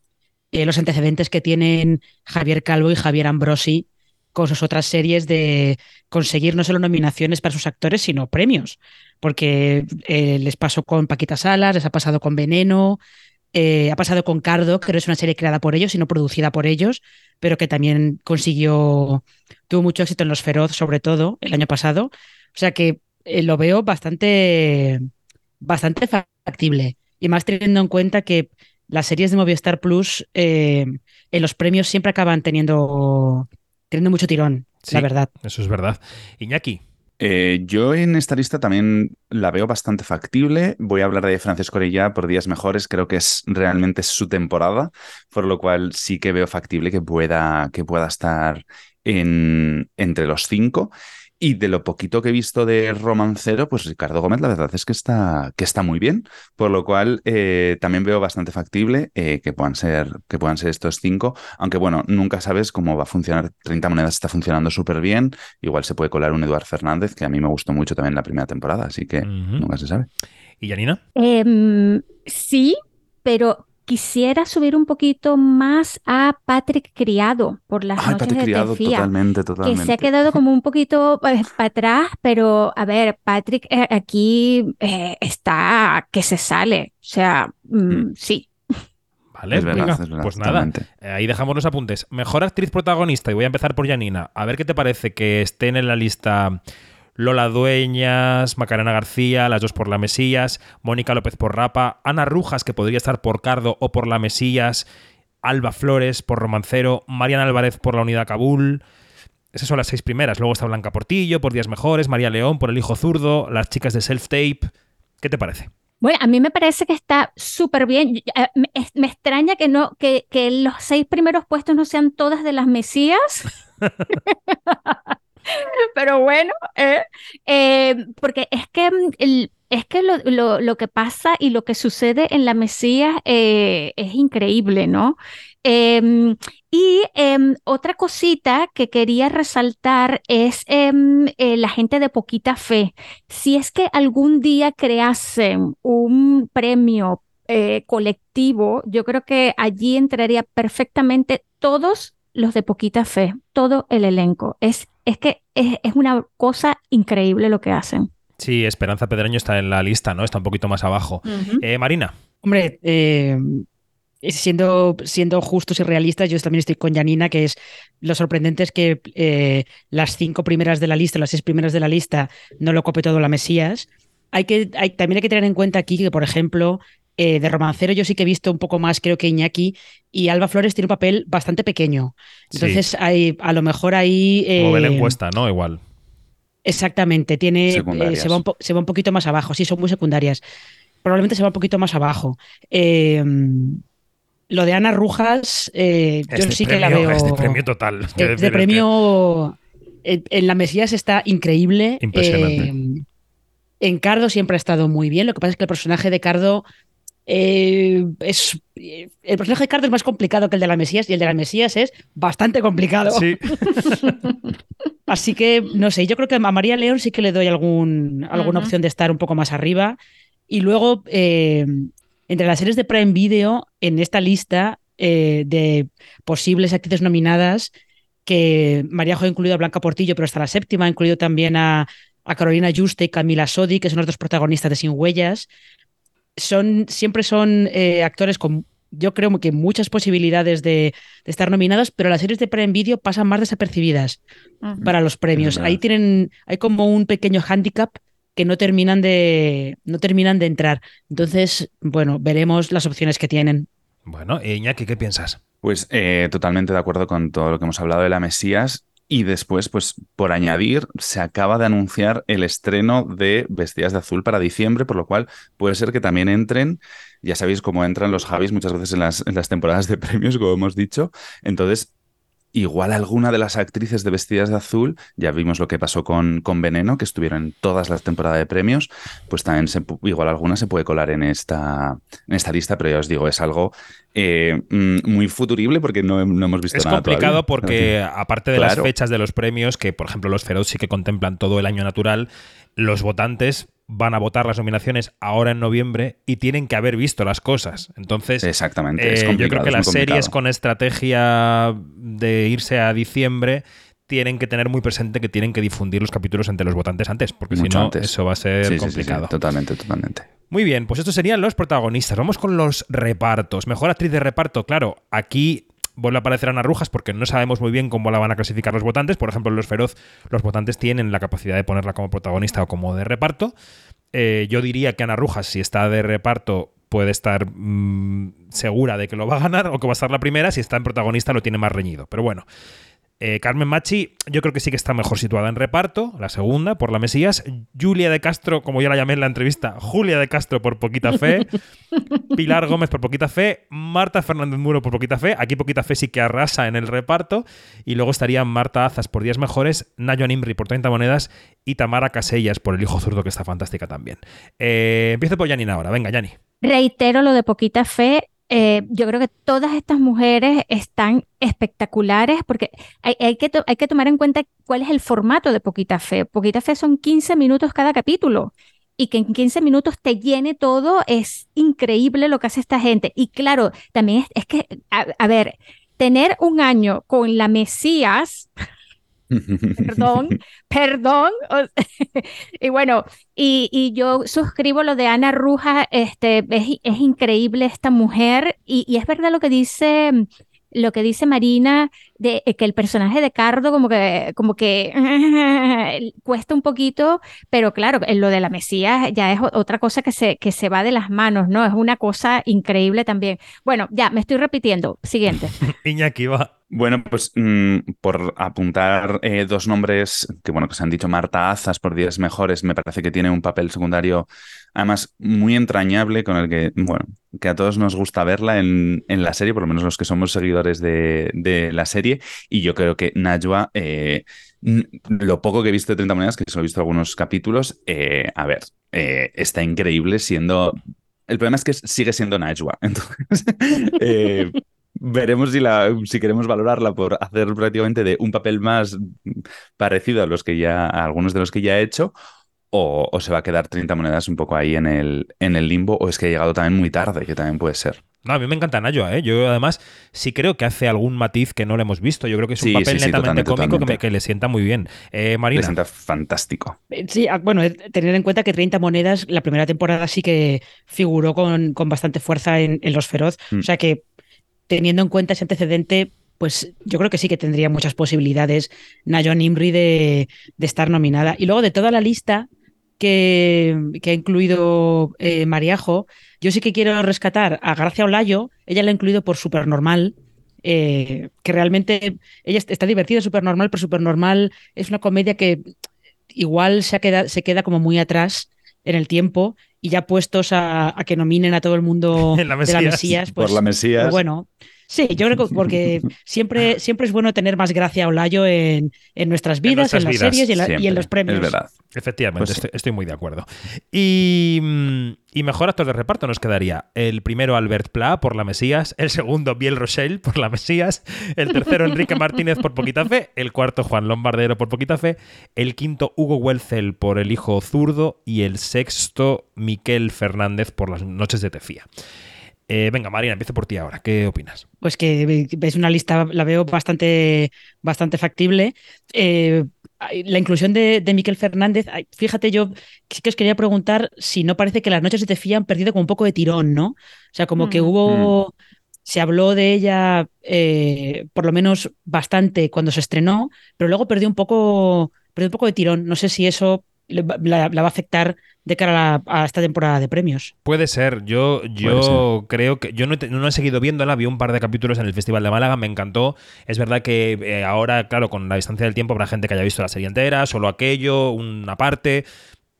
los antecedentes que tienen Javier Calvo y Javier Ambrosi con sus otras series de conseguir no solo nominaciones para sus actores, sino premios. Porque les pasó con Paquita Salas, les ha pasado con Veneno, eh, ha pasado con Cardo, que no es una serie creada por ellos, sino producida por ellos, pero que también consiguió, tuvo mucho éxito en Los Feroz, sobre todo, el año pasado. O sea que eh, lo veo bastante, bastante factible. Y más teniendo en cuenta que las series de Movistar Plus eh, en los premios siempre acaban teniendo, teniendo mucho tirón, Sí, la verdad. Eso es verdad. Iñaki, Eh, yo en esta lista también la veo bastante factible. Voy a hablar de Francisco Orellá por días mejores. Creo que es realmente su temporada, por lo cual sí que veo factible que pueda, que pueda estar en, entre los cinco. Y de lo poquito que he visto de Romancero, pues Ricardo Gómez, la verdad es que está, que está muy bien. Por lo cual eh, también veo bastante factible eh, que, puedan ser, que puedan ser estos cinco. Aunque bueno, nunca sabes cómo va a funcionar. 30 monedas está funcionando súper bien. Igual se puede colar un Eduard Fernández, que a mí me gustó mucho también la primera temporada. Así que nunca se sabe. ¿y Janina? Em, sí, pero quisiera subir un poquito más a Patrick Criado por las Ay, noches Patrick de Criado, Tefía, totalmente, que se ha totalmente. quedado como un poquito para atrás, pero a ver, Patrick eh, aquí eh, está que se sale, o sea, mm, sí. Vale, Es verdad, venga, es verdad, pues nada. totalmente. Eh, Ahí dejamos los apuntes. Mejor actriz protagonista, y voy a empezar por Janina. A ver qué te parece que estén en la lista Lola Dueñas, Macarena García, las dos por La Mesías, Mónica López por Rapa, Ana Rujas, que podría estar por Cardo o por La Mesías, Alba Flores por Romancero, Mariana Álvarez por La Unidad Kabul. Esas son las seis primeras. Luego está Blanca Portillo por Días Mejores, María León por El Hijo Zurdo, las chicas de Self Tape. ¿Qué te parece? Bueno, a mí me parece que está súper bien. Eh, me extraña que no, que, que los seis primeros puestos no sean todas de las Mesías. Pero bueno, eh, eh, porque es que, mm, es que lo, lo- lo que pasa y lo que sucede en la Mesías eh, es increíble, ¿no? Em, y em, otra cosita que quería resaltar es em, la gente de poquita fe. Si es que algún día creasen un premio colectivo, yo creo que allí entraría perfectamente todos los de poquita fe, todo el elenco. Es, es que es, es una cosa increíble lo que hacen. Sí, Esperanza Pedreño está en la lista, ¿no? Está un poquito más abajo. Eh, Marina. Hombre, eh, siendo, siendo justos y realistas, yo también estoy con Janina, que es lo sorprendente es que eh, las cinco primeras de la lista, las seis primeras de la lista, no lo cope todo la Mesías. Hay que, hay, también hay que tener en cuenta aquí que, por ejemplo, eh, de romancero yo sí que he visto un poco más, creo que Iñaki, y Alba Flores tiene un papel bastante pequeño. Sí. Entonces, hay, a lo mejor ahí... Como ve la eh, encuesta, ¿no? Igual. Exactamente, tiene, eh, se, va un se va un poquito más abajo, sí, son muy secundarias. Probablemente se va un poquito más abajo. Eh, lo de Ana Rujas, eh, yo Este sí que la premio- veo. Este premio total. Es que eh, decir, de es que- premio en, en la Mesías está increíble. Impresionante. Eh, en Cardo siempre ha estado muy bien. Lo que pasa es que el personaje de Cardo eh, es. eh, El personaje de Cardo es más complicado que el de la Mesías y el de la Mesías es bastante complicado. Sí. Así que, no sé, yo creo que a María León sí que le doy algún, alguna opción de estar un poco más arriba. Y luego, eh, entre las series de Prime Video, en esta lista eh, de posibles actrices nominadas, que María ha incluido a Blanca Portillo, pero hasta la séptima, ha incluido también a, a Carolina Juste y Camila Sodi, que son los dos protagonistas de Sin Huellas. Son, siempre son eh, actores con, yo creo que muchas posibilidades de, de, estar nominados, pero las series de Prime Video pasan más desapercibidas uh -huh. para los premios. Ahí tienen, hay como un pequeño hándicap que no terminan de no terminan de entrar. Entonces, bueno, veremos las opciones que tienen. Bueno, Iñaki, ¿qué piensas? Pues eh, totalmente de acuerdo con todo lo que hemos hablado de la Mesías. Y después, pues por añadir, se acaba de anunciar el estreno de Vestidas de Azul para diciembre, por lo cual puede ser que también entren. Ya sabéis cómo entran los Javis muchas veces en las, en las temporadas de premios, como hemos dicho. Entonces, igual alguna de las actrices de Vestidas de Azul, ya vimos lo que pasó con, con Veneno, que estuvieron en todas las temporadas de premios, pues también se, igual alguna se puede colar en esta, en esta lista, pero ya os digo, es algo eh, muy futurible porque no, no hemos visto es nada. Es complicado todavía. porque aparte de Claro. las fechas de los premios, que por ejemplo los Feroz sí que contemplan todo el año natural, los votantes van a votar las nominaciones ahora en noviembre y tienen que haber visto las cosas. Entonces, Exactamente, es eh, yo creo que las series con estrategia de irse a diciembre tienen que tener muy presente que tienen que difundir los capítulos entre los votantes antes, porque si no, antes. eso va a ser Sí, sí, sí, sí, complicado. totalmente, totalmente. Muy bien, pues estos serían los protagonistas. Vamos con los repartos. Mejor actriz de reparto, claro, aquí vuelve a aparecer Ana Rujas porque no sabemos muy bien cómo la van a clasificar los votantes. Por ejemplo, en Los Feroz, los votantes tienen la capacidad de ponerla como protagonista o como de reparto. Eh, yo diría que Ana Rujas, si está de reparto, puede estar mm, segura de que lo va a ganar o que va a estar la primera. Si está en protagonista, lo tiene más reñido. Pero bueno. Eh, Carmen Machi, yo creo que sí que está mejor situada en reparto, la segunda, por la Mesías. Julia de Castro, como ya la llamé en la entrevista, Julia de Castro por Poquita Fe. Pilar Gómez por Poquita Fe. Marta Fernández Muro por Poquita Fe. Aquí Poquita Fe sí que arrasa en el reparto. Y luego estarían Marta Azas por Días Mejores, Nayo Nimri por 30 Monedas y Tamara Casellas por El Hijo Zurdo, que está fantástica también. Eh, empiezo por Janina ahora. Venga, Yani. Reitero lo de poquita fe. Eh, yo creo que todas estas mujeres están espectaculares porque hay, hay que hay que tomar en cuenta cuál es el formato de Poquita Fe. Poquita Fe son 15 minutos cada capítulo y que en 15 minutos te llene todo es increíble lo que hace esta gente. Y claro, también es, es que, a, a ver, tener un año con la Mesías perdón, perdón. y bueno, y, y yo suscribo lo de Ana Ruja, este, es, es increíble esta mujer, y, y es verdad lo que dice, lo que dice Marina, de eh, que el personaje de Cardo como que, como que cuesta un poquito, pero claro, en lo de la Mesías ya es otra cosa que se, que se va de las manos, ¿no? Es una cosa increíble también. Bueno, ya, me estoy repitiendo. Siguiente. Iñaki va. Bueno, pues mm, por apuntar eh, dos nombres que bueno que se han dicho Marta Azas por Días Mejores, me parece que tiene un papel secundario además muy entrañable con el que, bueno, que a todos nos gusta verla en, en la serie, por lo menos los que somos seguidores de, de la serie, y yo creo que Najwa, eh, lo poco que he visto de 30 monedas, que solo he visto algunos capítulos, eh, a ver, está increíble siendo... El problema es que sigue siendo Najwa, entonces... Veremos si, la, si queremos valorarla por hacer prácticamente de un papel más parecido a los que ya, a algunos de los que ya ha hecho, o, o se va a quedar 30 monedas un poco ahí en el, en el limbo, o es que ha llegado también muy tarde, que también puede ser. No, a mí me encanta Nayo, ¿eh? Yo además sí creo que hace algún matiz que no le hemos visto. Yo creo que es un Sí, papel sí, sí, netamente totalmente, cómico que, me- que le sienta muy bien. Eh, Marina. Le sienta fantástico. Eh, Sí, ah, bueno, eh, tener en cuenta que 30 monedas, la primera temporada sí que figuró con, con bastante fuerza en, en Los Feroz. Mm. O sea que teniendo en cuenta ese antecedente, pues yo creo que sí que tendría muchas posibilidades Nayon Imri de, de estar nominada. Y luego de toda la lista que, ha incluido eh, Mariajo, yo sí que quiero rescatar a Gracia Olayo, ella la ha incluido por Supernormal. eh, que realmente ella est- está divertida, Supernormal, pero Supernormal es una comedia que igual se, ha queda- se queda como muy atrás en el tiempo y ya puestos a, a que nominen a todo el mundo En la de la Mesías. Pues, Por la Mesías. pues bueno. Sí, yo creo que porque siempre, siempre es bueno tener más gracia a Olayo en, en nuestras vidas, en, nuestras las vidas, series y en, la- y en Siempre, los premios. Es verdad. Efectivamente, Pues sí. estoy, estoy muy de acuerdo. Y, mm, y mejor actor de reparto nos quedaría el primero Albert Pla por La Mesías, el segundo Biel Rochelle por La Mesías, el tercero Enrique Martínez por Poquita Fe, el cuarto Juan Lombardero por Poquita Fe, el quinto Hugo Welzel por El Hijo Zurdo y el sexto Miquel Fernández por Las Noches de Tefía. Eh, venga, Marina, empiezo por ti ahora. ¿Qué opinas? Pues que ves una lista, la veo bastante, bastante factible. Eh, la inclusión de, de Miquel Fernández, fíjate, yo sí que os quería preguntar si no parece que las noches se te fían perdido como un poco de tirón, ¿no? O sea, como que Mm. hubo, se habló de ella eh, por lo menos bastante cuando se estrenó, pero luego perdió un poco, perdió un poco de tirón. No sé si eso la, la va a afectar de cara a, la- a esta temporada de premios. Puede ser. Yo, yo creo que. Yo no, he- no he seguido viéndola. Vi un par de capítulos en el Festival de Málaga. Me encantó. Es verdad que eh, ahora, claro, con la distancia del tiempo, habrá gente que haya visto la serie entera, solo aquello, una parte.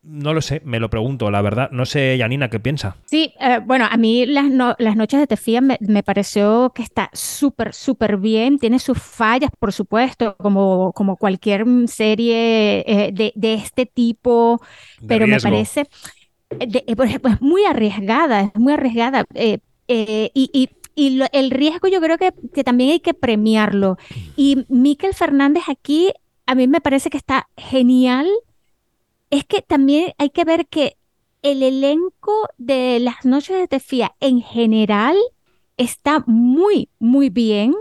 No lo sé, me lo pregunto, la verdad. No sé, Janina, ¿qué piensa? Sí, eh, bueno, a mí las, no- las noches de Tefía me, me pareció que está súper, súper bien. Tiene sus fallas, por supuesto, como, como cualquier mm, serie eh, de, de este tipo, De pero me parece eh, de- pues, muy arriesgada, es muy arriesgada. eh, y y- y lo- el riesgo yo creo que, que también hay que premiarlo. Y Miquel Fernández aquí, a mí me parece que está genial. Es que también hay que ver que el elenco de las noches de Tefía en general está muy, muy bien.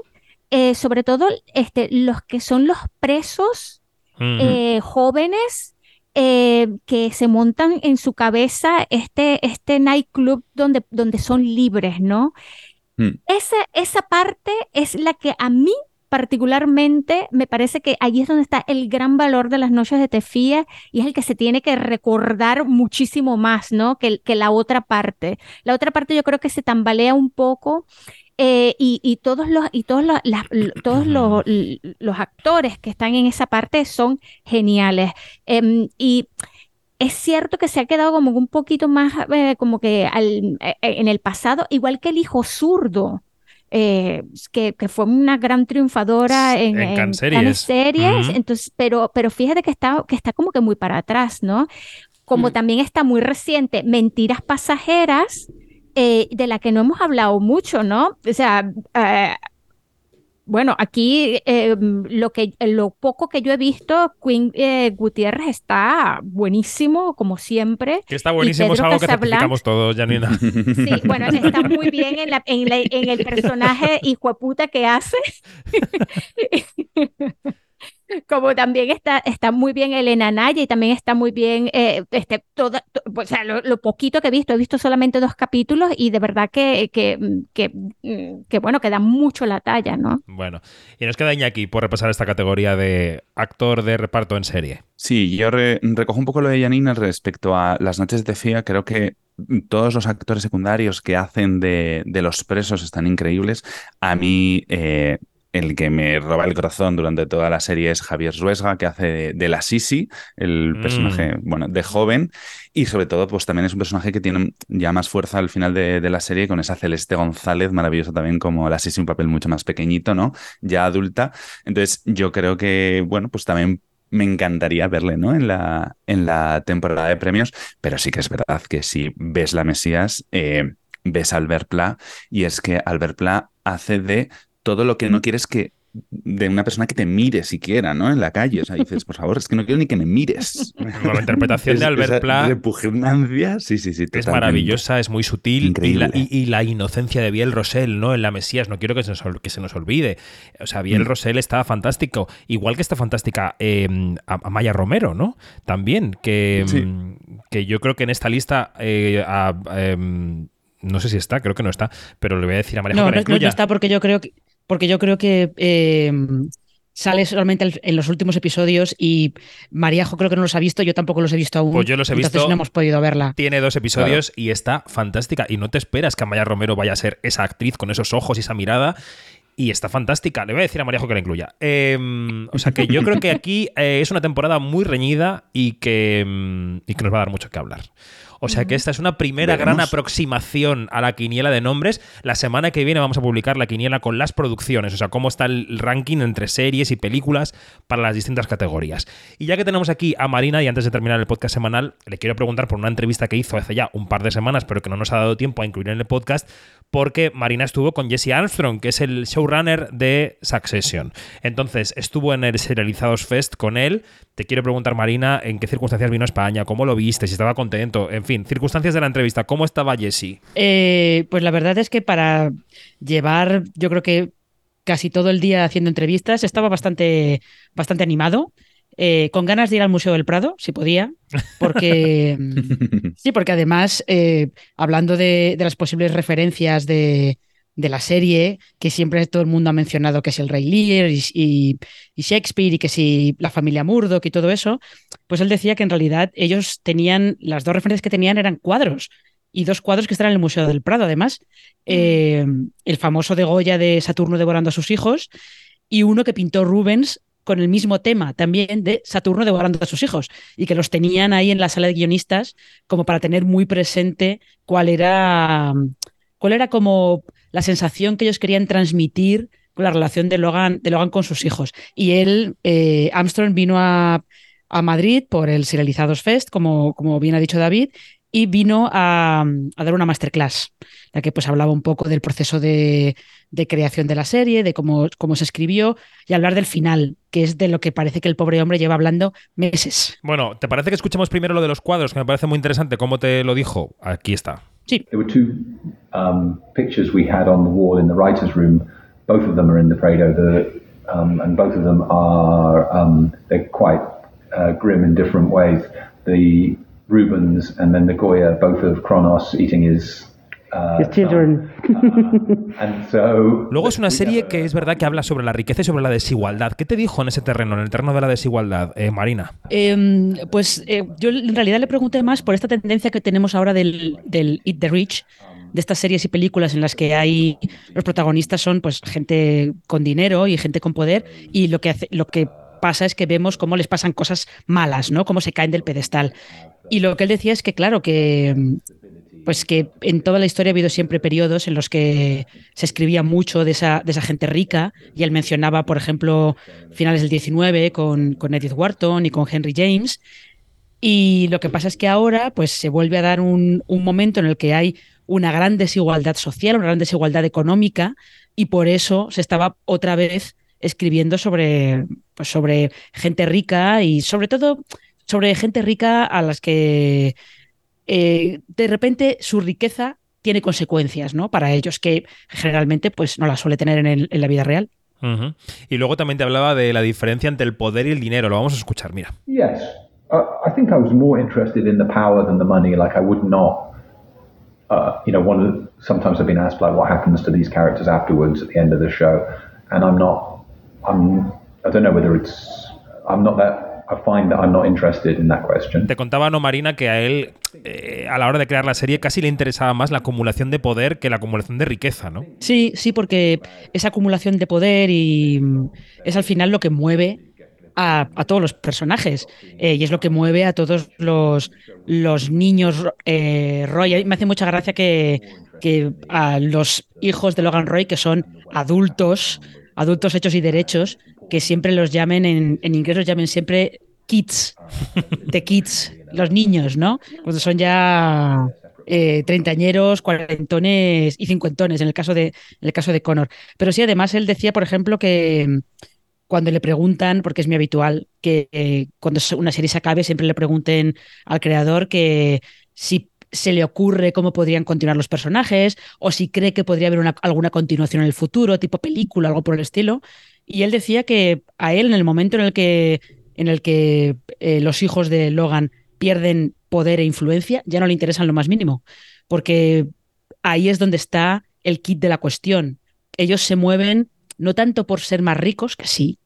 Eh, sobre todo este, los que son los presos eh, jóvenes eh, que se montan en su cabeza este, este nightclub donde, donde son libres, ¿no? Mm. Esa, esa parte es la que a mí particularmente me parece que ahí es donde está el gran valor de las noches de Tefía y es el que se tiene que recordar muchísimo más, ¿no? Que, que la otra parte. La otra parte yo creo que se tambalea un poco eh, y, y todos los y todos los, las- todos los, los actores que están en esa parte son geniales. Em, y es cierto que se ha quedado como un poquito más eh, como que al- eh, en el pasado, igual que el hijo zurdo. Eh, que, que fue una gran triunfadora en, En en Series. Series, Ujú. entonces, pero, pero fíjate que está, que está como que muy para atrás, ¿no? Como Mm. también está muy reciente, Mentiras Pasajeras, eh, de la que no hemos hablado mucho, ¿no? O sea, eh, bueno, aquí eh, lo que, lo poco que yo he visto, Queen eh, Gutiérrez está buenísimo, como siempre. Que está buenísimo, es algo que Casablanca- certificamos todos, Janina. Sí, bueno, está muy bien en, la- en, la- en el personaje hijo de puta que hace. Como también está, está muy bien Elena Naya y también está muy bien, eh, este, toda, to- o sea, lo, lo poquito que he visto, he visto solamente dos capítulos y de verdad que, que, que, mm, que, bueno, que da mucho la talla, ¿no? Bueno, y nos queda Iñaki por repasar esta categoría de actor de reparto en serie. Sí, yo re- recojo un poco lo de Janina respecto a Las noches de Tefía. Creo que todos los actores secundarios que hacen de, de los presos están increíbles. A mí, eh, el que me roba el corazón durante toda la serie es Javier Ruesga, que hace de, de la Sisi, el Mm. personaje, bueno, de joven. Y sobre todo, pues también es un personaje que tiene ya más fuerza al final de, de la serie con esa Celeste González, maravillosa también como la Sisi, un papel mucho más pequeñito, ¿no? Ya adulta. Entonces, yo creo que, bueno, pues también me encantaría verle, ¿no? En la, en la temporada de premios, pero sí que es verdad que si ves La Mesías, eh, ves a Albert Pla, y es que Albert Pla hace de todo lo que no quieres que de una persona que te mire siquiera, ¿no? En la calle. O sea, dices, por favor, es que no quiero ni que me mires. La interpretación de Albert Pla repugnancia, sí, sí, sí. es maravillosa, es muy sutil y Increíble. la, y- y la inocencia de Biel Rosell, ¿no? En la Mesías, no quiero que se nos, ol- que se nos olvide. O sea, Biel Mm. Rosell está fantástico, igual que está fantástica eh, a- Amaya Romero, ¿no? También, que, Sí. mm, que yo creo que en esta lista, eh, a- em, no sé si está, creo que no está, pero le voy a decir a María No, no, no- está porque yo creo que, porque yo creo que eh, sale solamente en los últimos episodios y Maríajo creo que no los ha visto, yo tampoco los he visto aún. Pues yo los he entonces visto. no hemos podido verla. Tiene dos episodios y está fantástica. Y no te esperas que Amaya Romero vaya a ser esa actriz con esos ojos y esa mirada. Y está fantástica. Le voy a decir a Mariajo que la incluya. Eh, o sea que yo creo que aquí eh, es una temporada muy reñida y que, mm, y que nos va a dar mucho que hablar. O sea que esta es una primera gran aproximación a la quiniela de nombres. La semana que viene vamos a publicar la quiniela con las producciones, o sea, cómo está el ranking entre series y películas para las distintas categorías. Y ya que tenemos aquí a Marina, y antes de terminar el podcast semanal, le quiero preguntar por una entrevista que hizo hace ya un par de semanas, pero que no nos ha dado tiempo a incluir en el podcast, porque Marina estuvo con Jesse Armstrong, que es el showrunner de Succession. Entonces, estuvo en el Serializados Fest con él. Te quiero preguntar, Marina, en qué circunstancias vino a España, cómo lo viste, si estaba contento, en fin, circunstancias de la entrevista. ¿Cómo estaba Jessie? Eh, pues la verdad es que para llevar, yo creo que casi todo el día haciendo entrevistas, estaba bastante, bastante animado. Eh, con ganas de ir al Museo del Prado, si podía, porque sí, porque además, eh, hablando de, de, las posibles referencias de, de, la serie, que siempre todo el mundo ha mencionado que es el Rey Lear y, y, y, Shakespeare y que si la familia Murdoch y todo eso, pues él decía que en realidad ellos tenían, las dos referencias que tenían eran cuadros y dos cuadros que están en el Museo del Prado, además. Eh, el famoso de Goya de Saturno devorando a sus hijos y uno que pintó Rubens con el mismo tema también de Saturno devorando a sus hijos y que los tenían ahí en la sala de guionistas como para tener muy presente cuál era, cuál era como la sensación que ellos querían transmitir con la relación de Logan, de Logan con sus hijos. Y él, eh, Armstrong, vino a, a, Madrid por el Serializados Fest, como, como bien ha dicho David, y vino a, a, dar una masterclass, la que pues hablaba un poco del proceso de, de creación de la serie, de cómo, cómo, se escribió y hablar del final, que es de lo que parece que el pobre hombre lleva hablando meses. Bueno, ¿te parece que escuchemos primero lo de los cuadros? Que me parece muy interesante. ¿Cómo te lo dijo? Aquí está. Sí. There were two um, pictures we had on the wall in the writer's room. Both of them are in the Prado, the, um, and both of them are um, they're quite uh, grim in different ways. The Rubens and then the Goya, both of Kronos eating his Uh, uh, and so, Luego es una serie que es verdad que habla sobre la riqueza y sobre la desigualdad. ¿Qué te dijo en ese terreno, en el terreno de la desigualdad, eh, Marina? Eh, pues eh, yo en realidad le pregunté más por esta tendencia que tenemos ahora del, del Eat the Rich, de estas series y películas en las que hay los protagonistas son pues gente con dinero y gente con poder y lo que hace, lo que pasa es que vemos cómo les pasan cosas malas, ¿no? Cómo se caen del pedestal. Y lo que él decía es que, claro, que pues que en toda la historia ha habido siempre periodos en los que se escribía mucho de esa, de esa gente rica, y él mencionaba, por ejemplo, finales del 19 con, con Edith Wharton y con Henry James, y lo que pasa es que ahora pues, se vuelve a dar un, un momento en el que hay una gran desigualdad social, una gran desigualdad económica, y por eso se estaba otra vez escribiendo sobre, pues, sobre gente rica y sobre todo sobre gente rica a las que eh, de repente su riqueza tiene consecuencias ¿no? para ellos, que generalmente pues, no las suele tener en, el, en la vida real. Uh -huh. Y luego también te hablaba de la diferencia entre el poder y el dinero. Lo vamos a escuchar, mira. Yes. Uh, I think I was more interested in the power than the money. Like I would not, uh, you know, one sometimes I've been asked like what happens to these characters afterwards at the end of the show, and I'm not, I'm, I don't know whether it's, I'm not that I find that I'm not interested in that question. Te contaba No Marina que a él eh, a la hora de crear la serie casi le interesaba más la acumulación de poder que la acumulación de riqueza, ¿no? Sí, sí, porque esa acumulación de poder y es al final lo que mueve a, a todos los personajes eh, y es lo que mueve a todos los, los niños eh, Roy. Me hace mucha gracia que, que a los hijos de Logan Roy, que son adultos, adultos hechos y derechos, que siempre los llamen, en, en inglés los llamen siempre kids, de kids, los niños, ¿no? Cuando son ya eh, treintañeros, cuarentones y cincuentones, en el caso de, en el caso de Connor. Pero sí, además, él decía, por ejemplo, que cuando le preguntan, porque es muy habitual, que eh, cuando una serie se acabe, siempre le pregunten al creador que si se le ocurre cómo podrían continuar los personajes o si cree que podría haber una, alguna continuación en el futuro, tipo película, algo por el estilo. Y él decía que a él, en el momento en el que, en el que eh, los hijos de Logan pierden poder e influencia, ya no le interesan lo más mínimo, porque ahí es donde está el kit de la cuestión. Ellos se mueven no tanto por ser más ricos, que sí,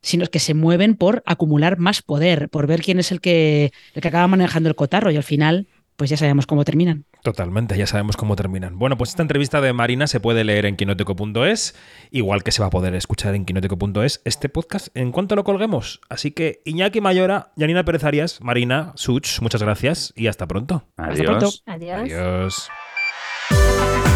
sino que se mueven por acumular más poder, por ver quién es el que, el que acaba manejando el cotarro y al final pues ya sabemos cómo terminan. Totalmente, ya sabemos cómo terminan. Bueno, pues esta entrevista de Marina se puede leer en quinótico.es, igual que se va a poder escuchar en quinótico.es este podcast en cuanto lo colguemos. Así que Iñaki Mayora, Janina Pérez Arias, Marina, Such, muchas gracias y hasta pronto. Adiós. Hasta pronto. Adiós. Adiós.